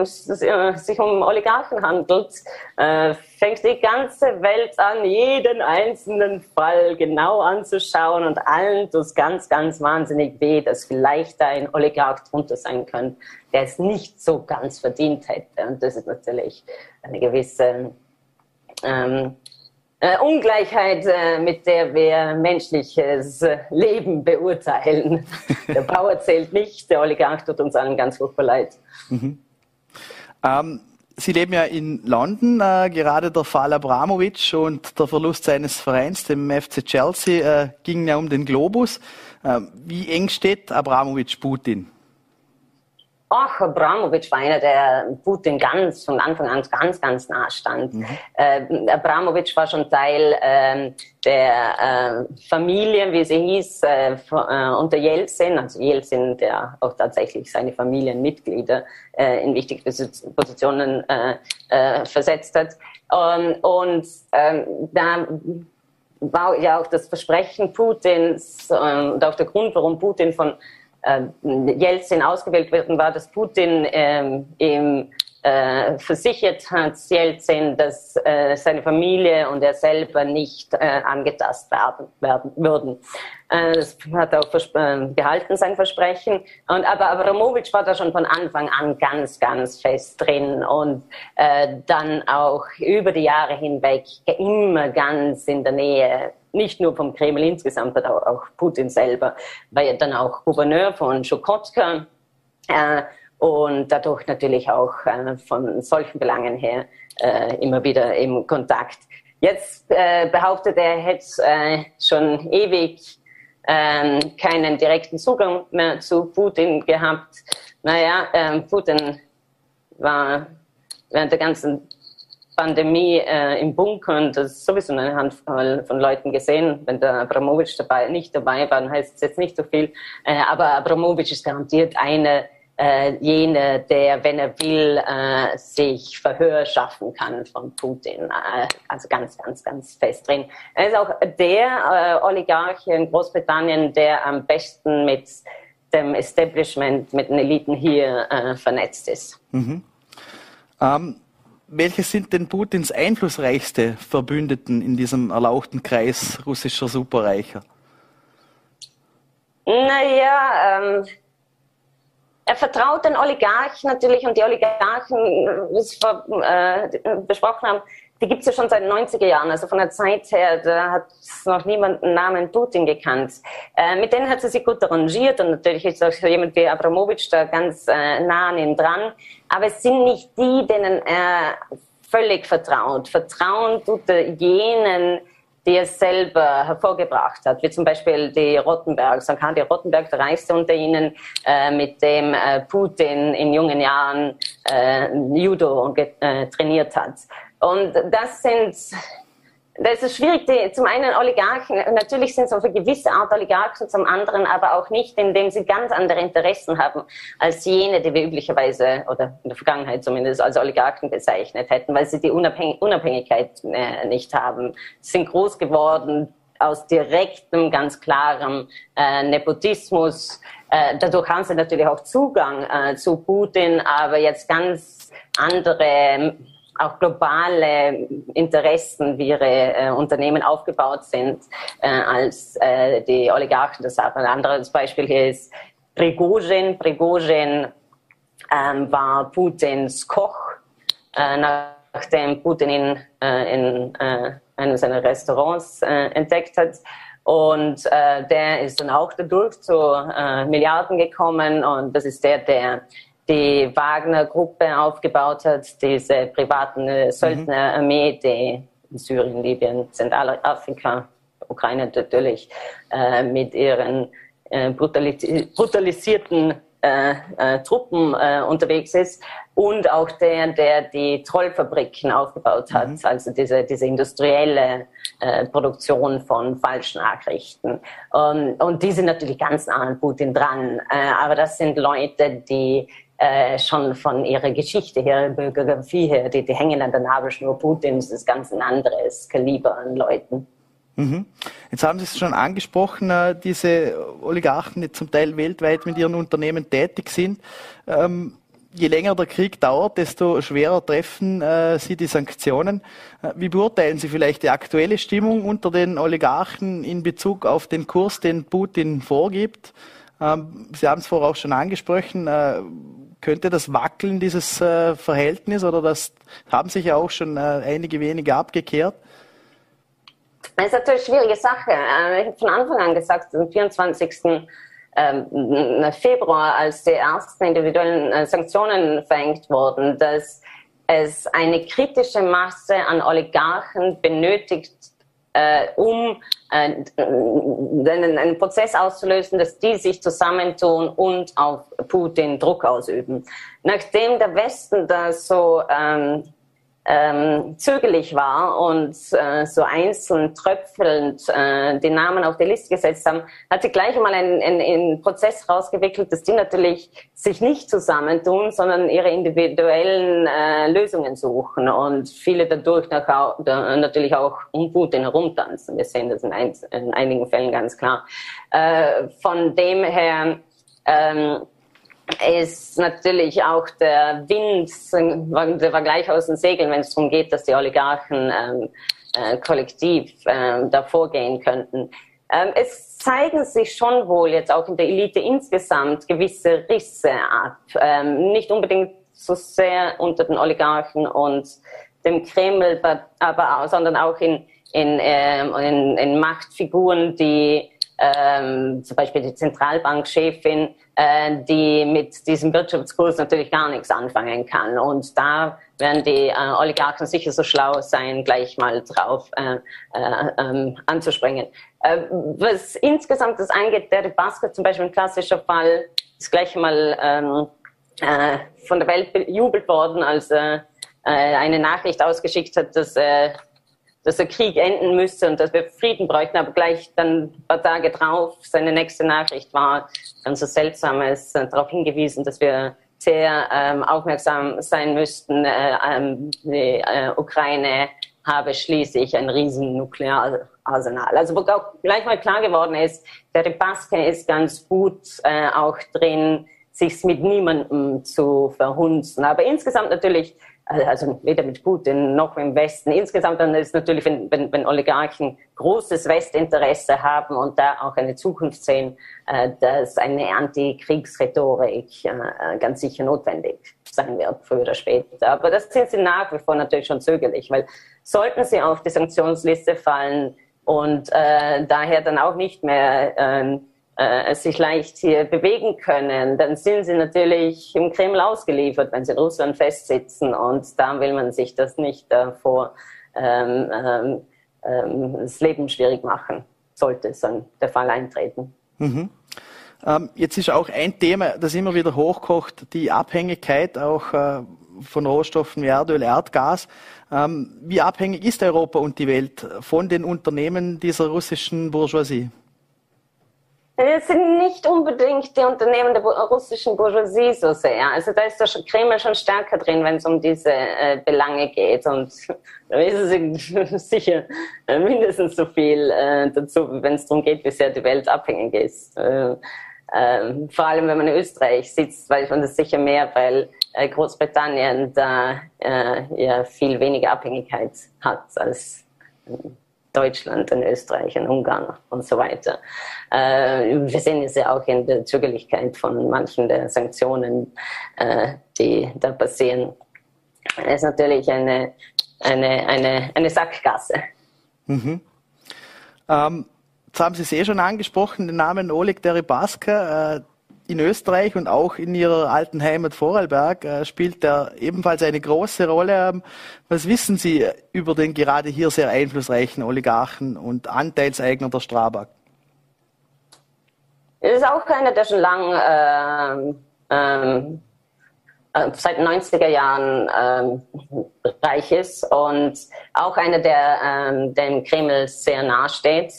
sich um Oligarchen handelt, äh, fängt die ganze Welt an, jeden einzelnen Fall genau anzuschauen und allen tut ganz, ganz wahnsinnig weh, dass vielleicht da ein Oligarch drunter sein könnte, der es nicht so ganz verdient hätte. Und das ist natürlich eine gewisse ähm, äh, Ungleichheit, äh, mit der wir menschliches Leben beurteilen. Der Bauer zählt nicht, der Oligarch tut uns allen ganz furchtbar leid. Mhm. Ähm, Sie leben ja in London, äh, gerade der Fall Abramovic und der Verlust seines Vereins, dem FC Chelsea, äh, ging ja um den Globus. Äh, wie eng steht Abramovic Putin? Ach, Abramowitsch war einer, der Putin ganz von Anfang an ganz, ganz nah stand. Mhm. Äh, Abramowitsch war schon Teil äh, der äh, Familie, wie sie hieß, äh, äh, unter Jelzin, also Jelzin, der auch tatsächlich seine Familienmitglieder äh, in wichtige Positionen äh, versetzt hat. Ähm, und ähm, da war ja auch das Versprechen Putins äh, und auch der Grund, warum Putin von äh, Jelzin ausgewählt werden, war, dass Putin ähm, ihm äh, versichert hat, Jelzin, dass äh, seine Familie und er selber nicht äh, angetastet werden, werden würden. Äh, das hat auch äh, gehalten, sein Versprechen. Und, aber Abramowitsch war da schon von Anfang an ganz, ganz fest drin und äh, dann auch über die Jahre hinweg immer ganz in der Nähe nicht nur vom Kreml insgesamt, aber auch Putin selber, war ja dann auch Gouverneur von Schukotka äh, und dadurch natürlich auch äh, von solchen Belangen her äh, immer wieder im Kontakt. Jetzt äh, behauptet er, er hätte äh, schon ewig ähm, keinen direkten Zugang mehr zu Putin gehabt. Naja, ähm, Putin war während der ganzen Pandemie äh, im Bunker und das ist sowieso eine Handvoll von Leuten gesehen. Wenn der Abramowitsch dabei, nicht dabei war, dann heißt es jetzt nicht so viel. Äh, aber Abramowitsch ist garantiert eine äh, jene, der, wenn er will, äh, sich Verhör schaffen kann von Putin. Äh, also ganz, ganz, ganz fest drin. Er ist auch der äh, Oligarch in Großbritannien, der am besten mit dem Establishment, mit den Eliten hier äh, vernetzt ist. Mhm. Ähm, welche sind denn Putins einflussreichste Verbündeten in diesem erlauchten Kreis russischer Superreicher? Naja, ähm, er vertraut den Oligarchen natürlich und die Oligarchen, wie Sie äh, besprochen haben, die gibt es ja schon seit den 90er Jahren, also von der Zeit her, da hat noch niemand den Namen Putin gekannt. Äh, mit denen hat sie sich gut arrangiert und natürlich ist auch jemand wie Abramowitsch da ganz äh, nah an ihm dran. Aber es sind nicht die, denen er völlig vertraut. Vertrauen tut er jenen, die er selber hervorgebracht hat, wie zum Beispiel die Rottenbergs. Arkadi Rottenberg, der reichste unter ihnen, äh, mit dem äh, Putin in jungen Jahren äh, Judo äh, trainiert hat. Und das sind, das ist schwierig, die, zum einen Oligarchen, natürlich sind es auf eine gewisse Art Oligarchen, zum anderen aber auch nicht, indem sie ganz andere Interessen haben als jene, die wir üblicherweise oder in der Vergangenheit zumindest als Oligarchen bezeichnet hätten, weil sie die Unabhängig Unabhängigkeit äh, nicht haben. Sie sind groß geworden aus direktem, ganz klarem äh, Nepotismus. Äh, dadurch haben sie natürlich auch Zugang äh, zu Putin, aber jetzt ganz andere auch globale Interessen, wie ihre äh, Unternehmen aufgebaut sind, äh, als äh, die Oligarchen das haben. Ein anderes Beispiel hier ist Prigozhin. Prigozhin ähm, war Putins Koch, äh, nachdem Putin ihn äh, in äh, einem seiner Restaurants entdeckt hat. Und der ist dann auch dadurch zu Milliarden gekommen und das ist der, der die Wagner-Gruppe aufgebaut hat, diese privaten äh, Söldnerarmee, die in Syrien, Libyen, Zentralafrika, Ukraine natürlich, äh, mit ihren äh, brutalis brutalisierten äh, äh, Truppen äh, unterwegs ist und auch der, der die Trollfabriken aufgebaut hat, mhm. also diese, diese industrielle Produktion von Falschnachrichten. Und, und die sind natürlich ganz nah an Putin dran, aber das sind Leute, die äh, schon von ihrer Geschichte her, Biografie her, die, die hängen an der Nabelschnur Putins, das ganz ein anderes Kaliber an Leuten. Mhm. Jetzt haben Sie es schon angesprochen, äh, diese Oligarchen, die zum Teil weltweit mit ihren Unternehmen tätig sind. Ähm, je länger der Krieg dauert, desto schwerer treffen äh, Sie die Sanktionen. Wie beurteilen Sie vielleicht die aktuelle Stimmung unter den Oligarchen in Bezug auf den Kurs, den Putin vorgibt? Ähm, Sie haben es vorher auch schon angesprochen. Könnte das wackeln, dieses äh, Verhältnis, oder das haben sich ja auch schon äh, einige wenige abgekehrt? Das ist natürlich eine schwierige Sache. Äh, ich habe von Anfang an gesagt, am 24. Ähm, Februar, als die ersten individuellen Sanktionen verhängt wurden, dass es eine kritische Masse an Oligarchen benötigt äh, um äh, einen, einen Prozess auszulösen, dass die sich zusammentun und auf Putin Druck ausüben. Nachdem der Westen da so ähm, ähm, zögerlich war und äh, so einzeln tröpfelnd äh, den Namen auf die Liste gesetzt haben, hat sich gleich einmal ein, ein, ein Prozess rausgewickelt, dass die natürlich sich nicht zusammentun, sondern ihre individuellen äh, Lösungen suchen und viele dadurch nach, da, natürlich auch um Putin herumtanzen. Wir sehen das in, ein, in einigen Fällen ganz klar. Äh, von dem her ähm, ist natürlich auch der Wind, der war gleich aus den Segeln, wenn es darum geht, dass die Oligarchen ähm, äh, kollektiv ähm, da vorgehen könnten. Ähm, es zeigen sich schon wohl jetzt auch in der Elite insgesamt gewisse Risse ab. Ähm, nicht unbedingt so sehr unter den Oligarchen und dem Kreml, aber, sondern auch in, in, ähm, in, in Machtfiguren, die ähm, zum Beispiel die Zentralbankchefin, äh, die mit diesem Wirtschaftskurs natürlich gar nichts anfangen kann. Und da werden die äh, Oligarchen sicher so schlau sein, gleich mal drauf äh, äh, ähm, anzuspringen. Äh, was insgesamt das angeht, der Basket zum Beispiel ein klassischer Fall, ist gleich mal ähm, äh, von der Welt bejubelt worden, als äh, eine Nachricht ausgeschickt hat, dass äh, dass der Krieg enden müsste und dass wir Frieden bräuchten, aber gleich dann ein paar Tage drauf, seine nächste Nachricht war dann so seltsames, äh, darauf hingewiesen, dass wir sehr ähm, aufmerksam sein müssten. Äh, ähm, die äh, Ukraine habe schließlich ein riesen Nukleararsenal. Also wo auch gleich mal klar geworden ist, der Repaske ist ganz gut äh, auch drin, sich mit niemandem zu verhunzen. Aber insgesamt natürlich also weder mit Putin noch im Westen. Insgesamt dann ist natürlich, wenn, wenn, wenn Oligarchen großes Westinteresse haben und da auch eine Zukunft sehen, äh, dass eine Antikriegsrhetorik äh, ganz sicher notwendig sein wird, früher oder später. Aber das sind sie nach wie vor natürlich schon zögerlich, weil sollten sie auf die Sanktionsliste fallen und äh, daher dann auch nicht mehr äh, äh, sich leicht hier bewegen können, dann sind sie natürlich im Kreml ausgeliefert, wenn sie in Russland festsitzen. Und da will man sich das nicht davor ähm, ähm, ähm, das Leben schwierig machen, sollte es dann der Fall eintreten. Mhm. Ähm, jetzt ist auch ein Thema, das immer wieder hochkocht, die Abhängigkeit auch äh, von Rohstoffen wie Erdöl, Erdgas. Ähm, wie abhängig ist Europa und die Welt von den Unternehmen dieser russischen Bourgeoisie? Es sind nicht unbedingt die Unternehmen der russischen Bourgeoisie so sehr. Also da ist der Kreml schon stärker drin, wenn es um diese äh, Belange geht. Und da wissen Sie sicher mindestens so viel äh, dazu, wenn es darum geht, wie sehr die Welt abhängig ist. Äh, ähm, vor allem, wenn man in Österreich sitzt, weiß man das sicher mehr, weil äh, Großbritannien da äh, ja viel weniger Abhängigkeit hat als Deutschland, in Österreich, in Ungarn und so weiter. Äh, wir sehen es ja auch in der Zögerlichkeit von manchen der Sanktionen, äh, die da passieren. Es ist natürlich eine, eine, eine, eine Sackgasse. Mhm. Ähm, jetzt haben Sie es eh schon angesprochen, den Namen Oleg Deripaska. Äh, in Österreich und auch in ihrer alten Heimat Vorarlberg äh, spielt er ebenfalls eine große Rolle. Ähm, was wissen Sie über den gerade hier sehr einflussreichen Oligarchen und Anteilseigner der Strabag? Er ist auch einer, der schon lang äh, ähm, äh, seit den 90er Jahren ähm, reich ist und auch einer, der ähm, dem Kreml sehr nahe steht.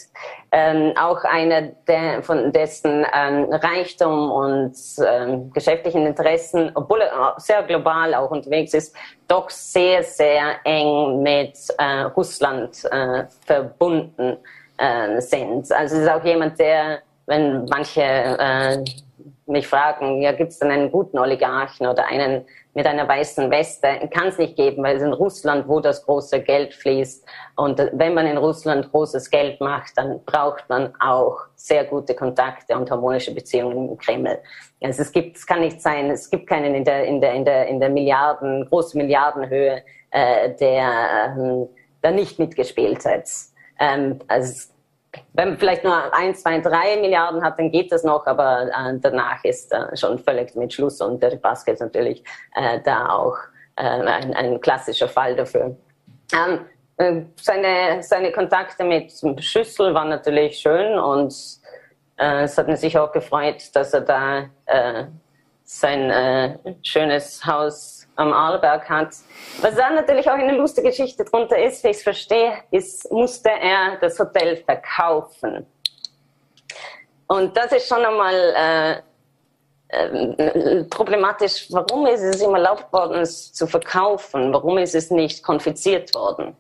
Ähm, auch einer, der, von dessen ähm, Reichtum und ähm, geschäftlichen Interessen, obwohl er sehr global auch unterwegs ist, doch sehr, sehr eng mit äh, Russland äh, verbunden äh, sind. Also es ist auch jemand, der, wenn manche äh, mich fragen, ja, gibt es denn einen guten Oligarchen oder einen mit einer weißen Weste? Kann es nicht geben, weil es in Russland, wo das große Geld fließt. Und wenn man in Russland großes Geld macht, dann braucht man auch sehr gute Kontakte und harmonische Beziehungen im Kreml. Also es gibt, es kann nicht sein, es gibt keinen in der, in der, in der, in der Milliarden, großen Milliardenhöhe, äh, der ähm, da nicht mitgespielt hat. Ähm, also wenn man vielleicht nur ein, zwei, drei Milliarden hat, dann geht das noch, aber äh, danach ist äh, schon völlig mit Schluss und der Basket ist natürlich äh, da auch äh, ein, ein, klassischer Fall dafür. Ähm, äh, seine, seine Kontakte mit Schüssel waren natürlich schön und äh, es hat mich sicher auch gefreut, dass er da sein schönes Haus am Arlberg hat. Was da natürlich auch eine lustige Geschichte drunter ist, wie ich es verstehe, ist, musste er das Hotel verkaufen. Und das ist schon einmal äh, äh, problematisch. Warum ist es ihm erlaubt worden, es zu verkaufen? Warum ist es nicht konfiziert worden?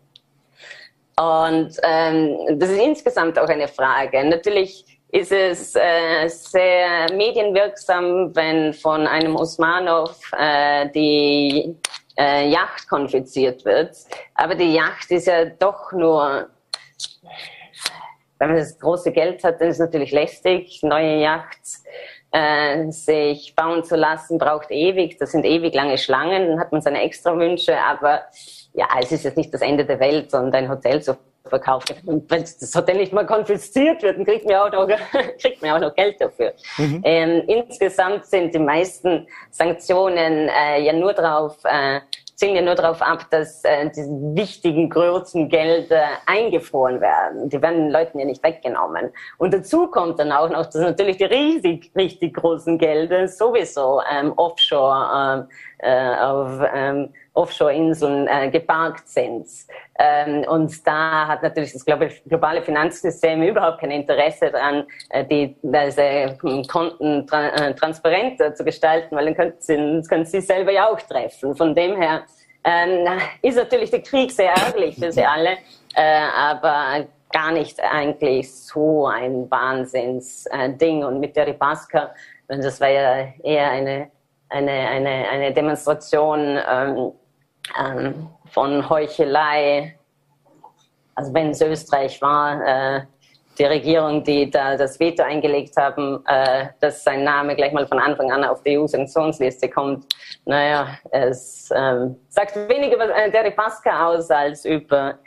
Und ähm, das ist insgesamt auch eine Frage. Natürlich ist es äh, sehr medienwirksam, wenn von einem Usmanov äh, die äh, Yacht konfiziert wird. Aber die Yacht ist ja doch nur, wenn man das große Geld hat, dann ist es natürlich lästig. Neue Yacht äh, sich bauen zu lassen, braucht ewig. Das sind ewig lange Schlangen. Dann hat man seine extra Wünsche. Aber ja, es ist jetzt nicht das Ende der Welt, sondern ein Hotel zu verkauft. Und wenn das Hotel nicht mal konfisziert wird, dann kriegt man auch noch, kriegt man auch noch Geld dafür. Mhm. Ähm, insgesamt sind die meisten Sanktionen äh, ja nur darauf äh, zielen ja nur darauf ab, dass äh, die wichtigen großen Gelder eingefroren werden. Die werden den Leuten ja nicht weggenommen. Und dazu kommt dann auch noch, dass natürlich die riesig, richtig großen Gelder sowieso ähm, offshore ähm, äh, auf ähm, Offshore-Inseln äh, geparkt sind. Ähm, und da hat natürlich das globale Finanzsystem überhaupt kein Interesse daran, äh, die, diese Konten tra äh, transparenter zu gestalten, weil dann können sie, können sie selber ja auch treffen. Von dem her ähm, ist natürlich der Krieg sehr ärgerlich für sie alle, äh, aber gar nicht eigentlich so ein Wahnsinnsding. Und mit der Ripaska, das war ja eher eine eine, eine, eine Demonstration ähm, ähm, von Heuchelei. Also wenn es Österreich war, äh, die Regierung, die da das Veto eingelegt haben, äh, dass sein Name gleich mal von Anfang an auf die EU-Sanktionsliste kommt. Naja, es ähm, sagt weniger über äh, Derry Pasca aus als über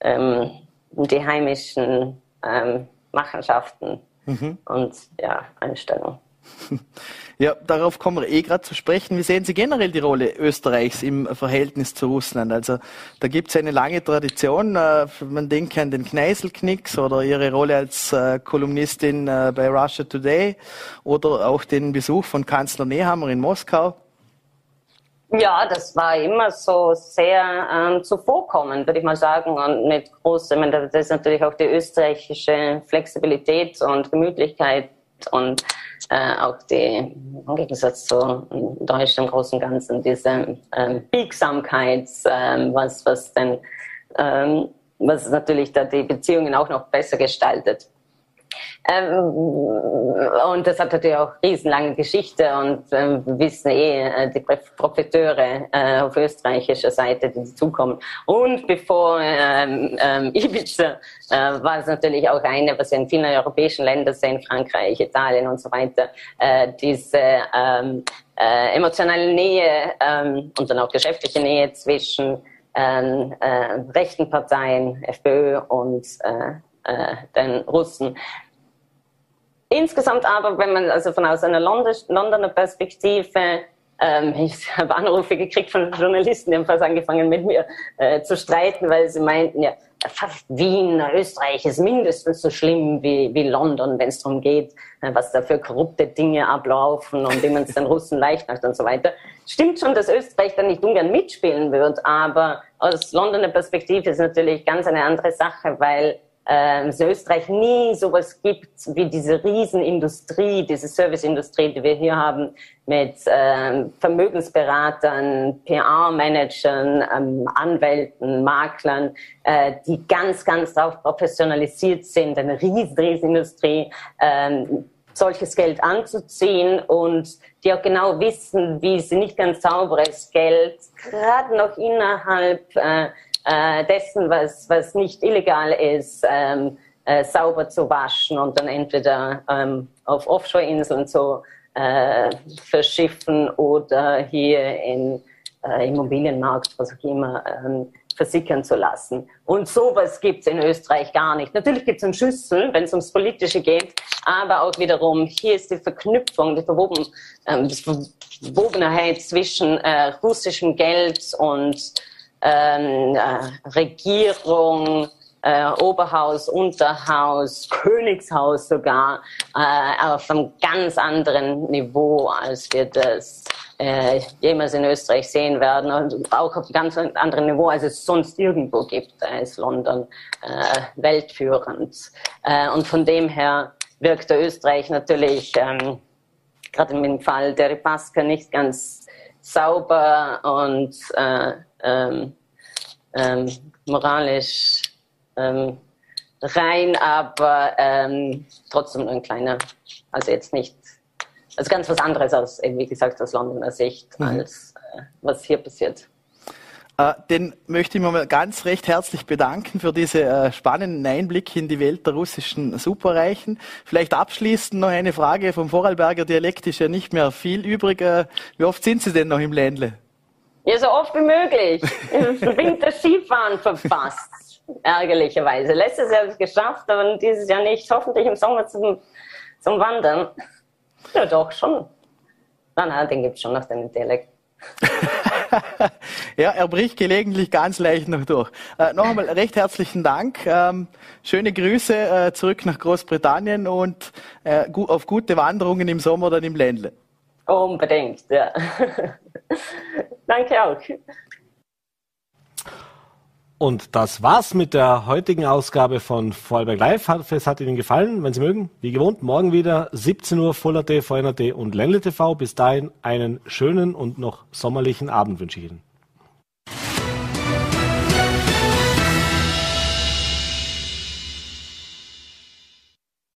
ähm, die heimischen ähm, Machenschaften mhm. und ja, Einstellungen. Ja, darauf kommen wir eh gerade zu sprechen. Wie sehen Sie generell die Rolle Österreichs im Verhältnis zu Russland? Also da gibt es eine lange Tradition. Äh, man denke an den Kneiselknicks oder Ihre Rolle als äh, Kolumnistin äh, bei Russia Today oder auch den Besuch von Kanzler Nehammer in Moskau. Ja, das war immer so sehr ähm, zuvorkommend, würde ich mal sagen, und mit großem, das ist natürlich auch die österreichische Flexibilität und Gemütlichkeit und äh, auch die, im Gegensatz zu Deutschland im Großen und Ganzen, diese ähm, Biegsamkeit, ähm, was, was, denn, ähm, was natürlich da die Beziehungen auch noch besser gestaltet. Ähm, und das hat natürlich auch riesenlange Geschichte und ähm, wissen eh äh, die Profiteure äh, auf österreichischer Seite, die dazukommen. Und bevor ähm, Ibiza äh, war es natürlich auch eine, was wir in vielen europäischen Ländern sehen, Frankreich, Italien und so weiter, diese emotionale Nähe und dann auch geschäftliche Nähe zwischen rechten Parteien, FPÖ und äh, den Russen. Insgesamt aber, wenn man also von aus einer Londoner Perspektive ähm, ich habe Anrufe gekriegt von Journalisten, die haben fast angefangen mit mir äh, zu streiten, weil sie meinten, ja, Wien, Österreich ist mindestens so schlimm wie, wie London, wenn es darum geht, äh, was da für korrupte Dinge ablaufen und wie man es den Russen leicht macht und so weiter. Stimmt schon, dass Österreich da nicht ungern mitspielen wird, aber aus Londoner Perspektive ist natürlich ganz eine andere Sache, weil äh, in Österreich nie sowas gibt wie diese Riesenindustrie, diese Serviceindustrie, die wir hier haben, mit äh, Vermögensberatern, PR-Managern, ähm, Anwälten, Maklern, äh, die ganz, ganz darauf professionalisiert sind, eine riesen, riesen Industrie, äh, solches Geld anzuziehen und die auch genau wissen, wie sie nicht ganz sauberes Geld gerade noch innerhalb äh, äh, dessen, was, was nicht illegal ist, ähm, äh, sauber zu waschen und dann entweder ähm, auf Offshore-Inseln zu äh, verschiffen oder hier in äh, Immobilienmarkt, was auch immer, ähm, versickern zu lassen. Und sowas gibt's in Österreich gar nicht. Natürlich gibt's einen Schüssel, wenn es ums Politische geht, aber auch wiederum, hier ist die Verknüpfung, die Verwoben, ähm, die Verwobenheit zwischen äh, russischem Geld und ähm, äh, Regierung, äh, Oberhaus, Unterhaus, Königshaus sogar, äh, auf einem ganz anderen Niveau, als wir das äh, jemals in Österreich sehen werden und auch auf einem ganz anderen Niveau, als es sonst irgendwo gibt. Da ist London äh, weltführend. Äh, und von dem her wirkt Österreich natürlich, ähm, gerade im Fall der Ripaska, nicht ganz sauber und ähm, ähm, moralisch ähm, rein, aber ähm, trotzdem ein kleiner, also jetzt nicht, also ganz was anderes als, wie gesagt, aus Londoner Sicht, mhm. als äh, was hier passiert. Äh, den möchte ich mir mal ganz recht herzlich bedanken für diese äh, spannenden Einblicke in die Welt der russischen Superreichen. Vielleicht abschließend noch eine Frage vom Vorarlberger Dialekt ist ja nicht mehr viel übrig. Äh, wie oft sind Sie denn noch im Ländle? Ja, so oft wie möglich. Winter Skifahren verpasst. Ärgerlicherweise. Letztes Jahr habe ich es geschafft, aber dieses Jahr nicht. Hoffentlich im Sommer zum, zum Wandern. Ja, doch, schon. Nein, nein, den gibt es schon noch, den Dialekt. ja, er bricht gelegentlich ganz leicht noch durch. Äh, noch einmal recht herzlichen Dank. Ähm, schöne Grüße äh, zurück nach Großbritannien und äh, auf gute Wanderungen im Sommer dann im Ländle. Unbedingt, ja. Danke auch. Und das war's mit der heutigen Ausgabe von Vorarlberg Live. Es hat Ihnen gefallen. Wenn Sie mögen, wie gewohnt, morgen wieder 17 Uhr Full.at, VNRT und Ländle TV. Bis dahin einen schönen und noch sommerlichen Abend wünsche ich Ihnen.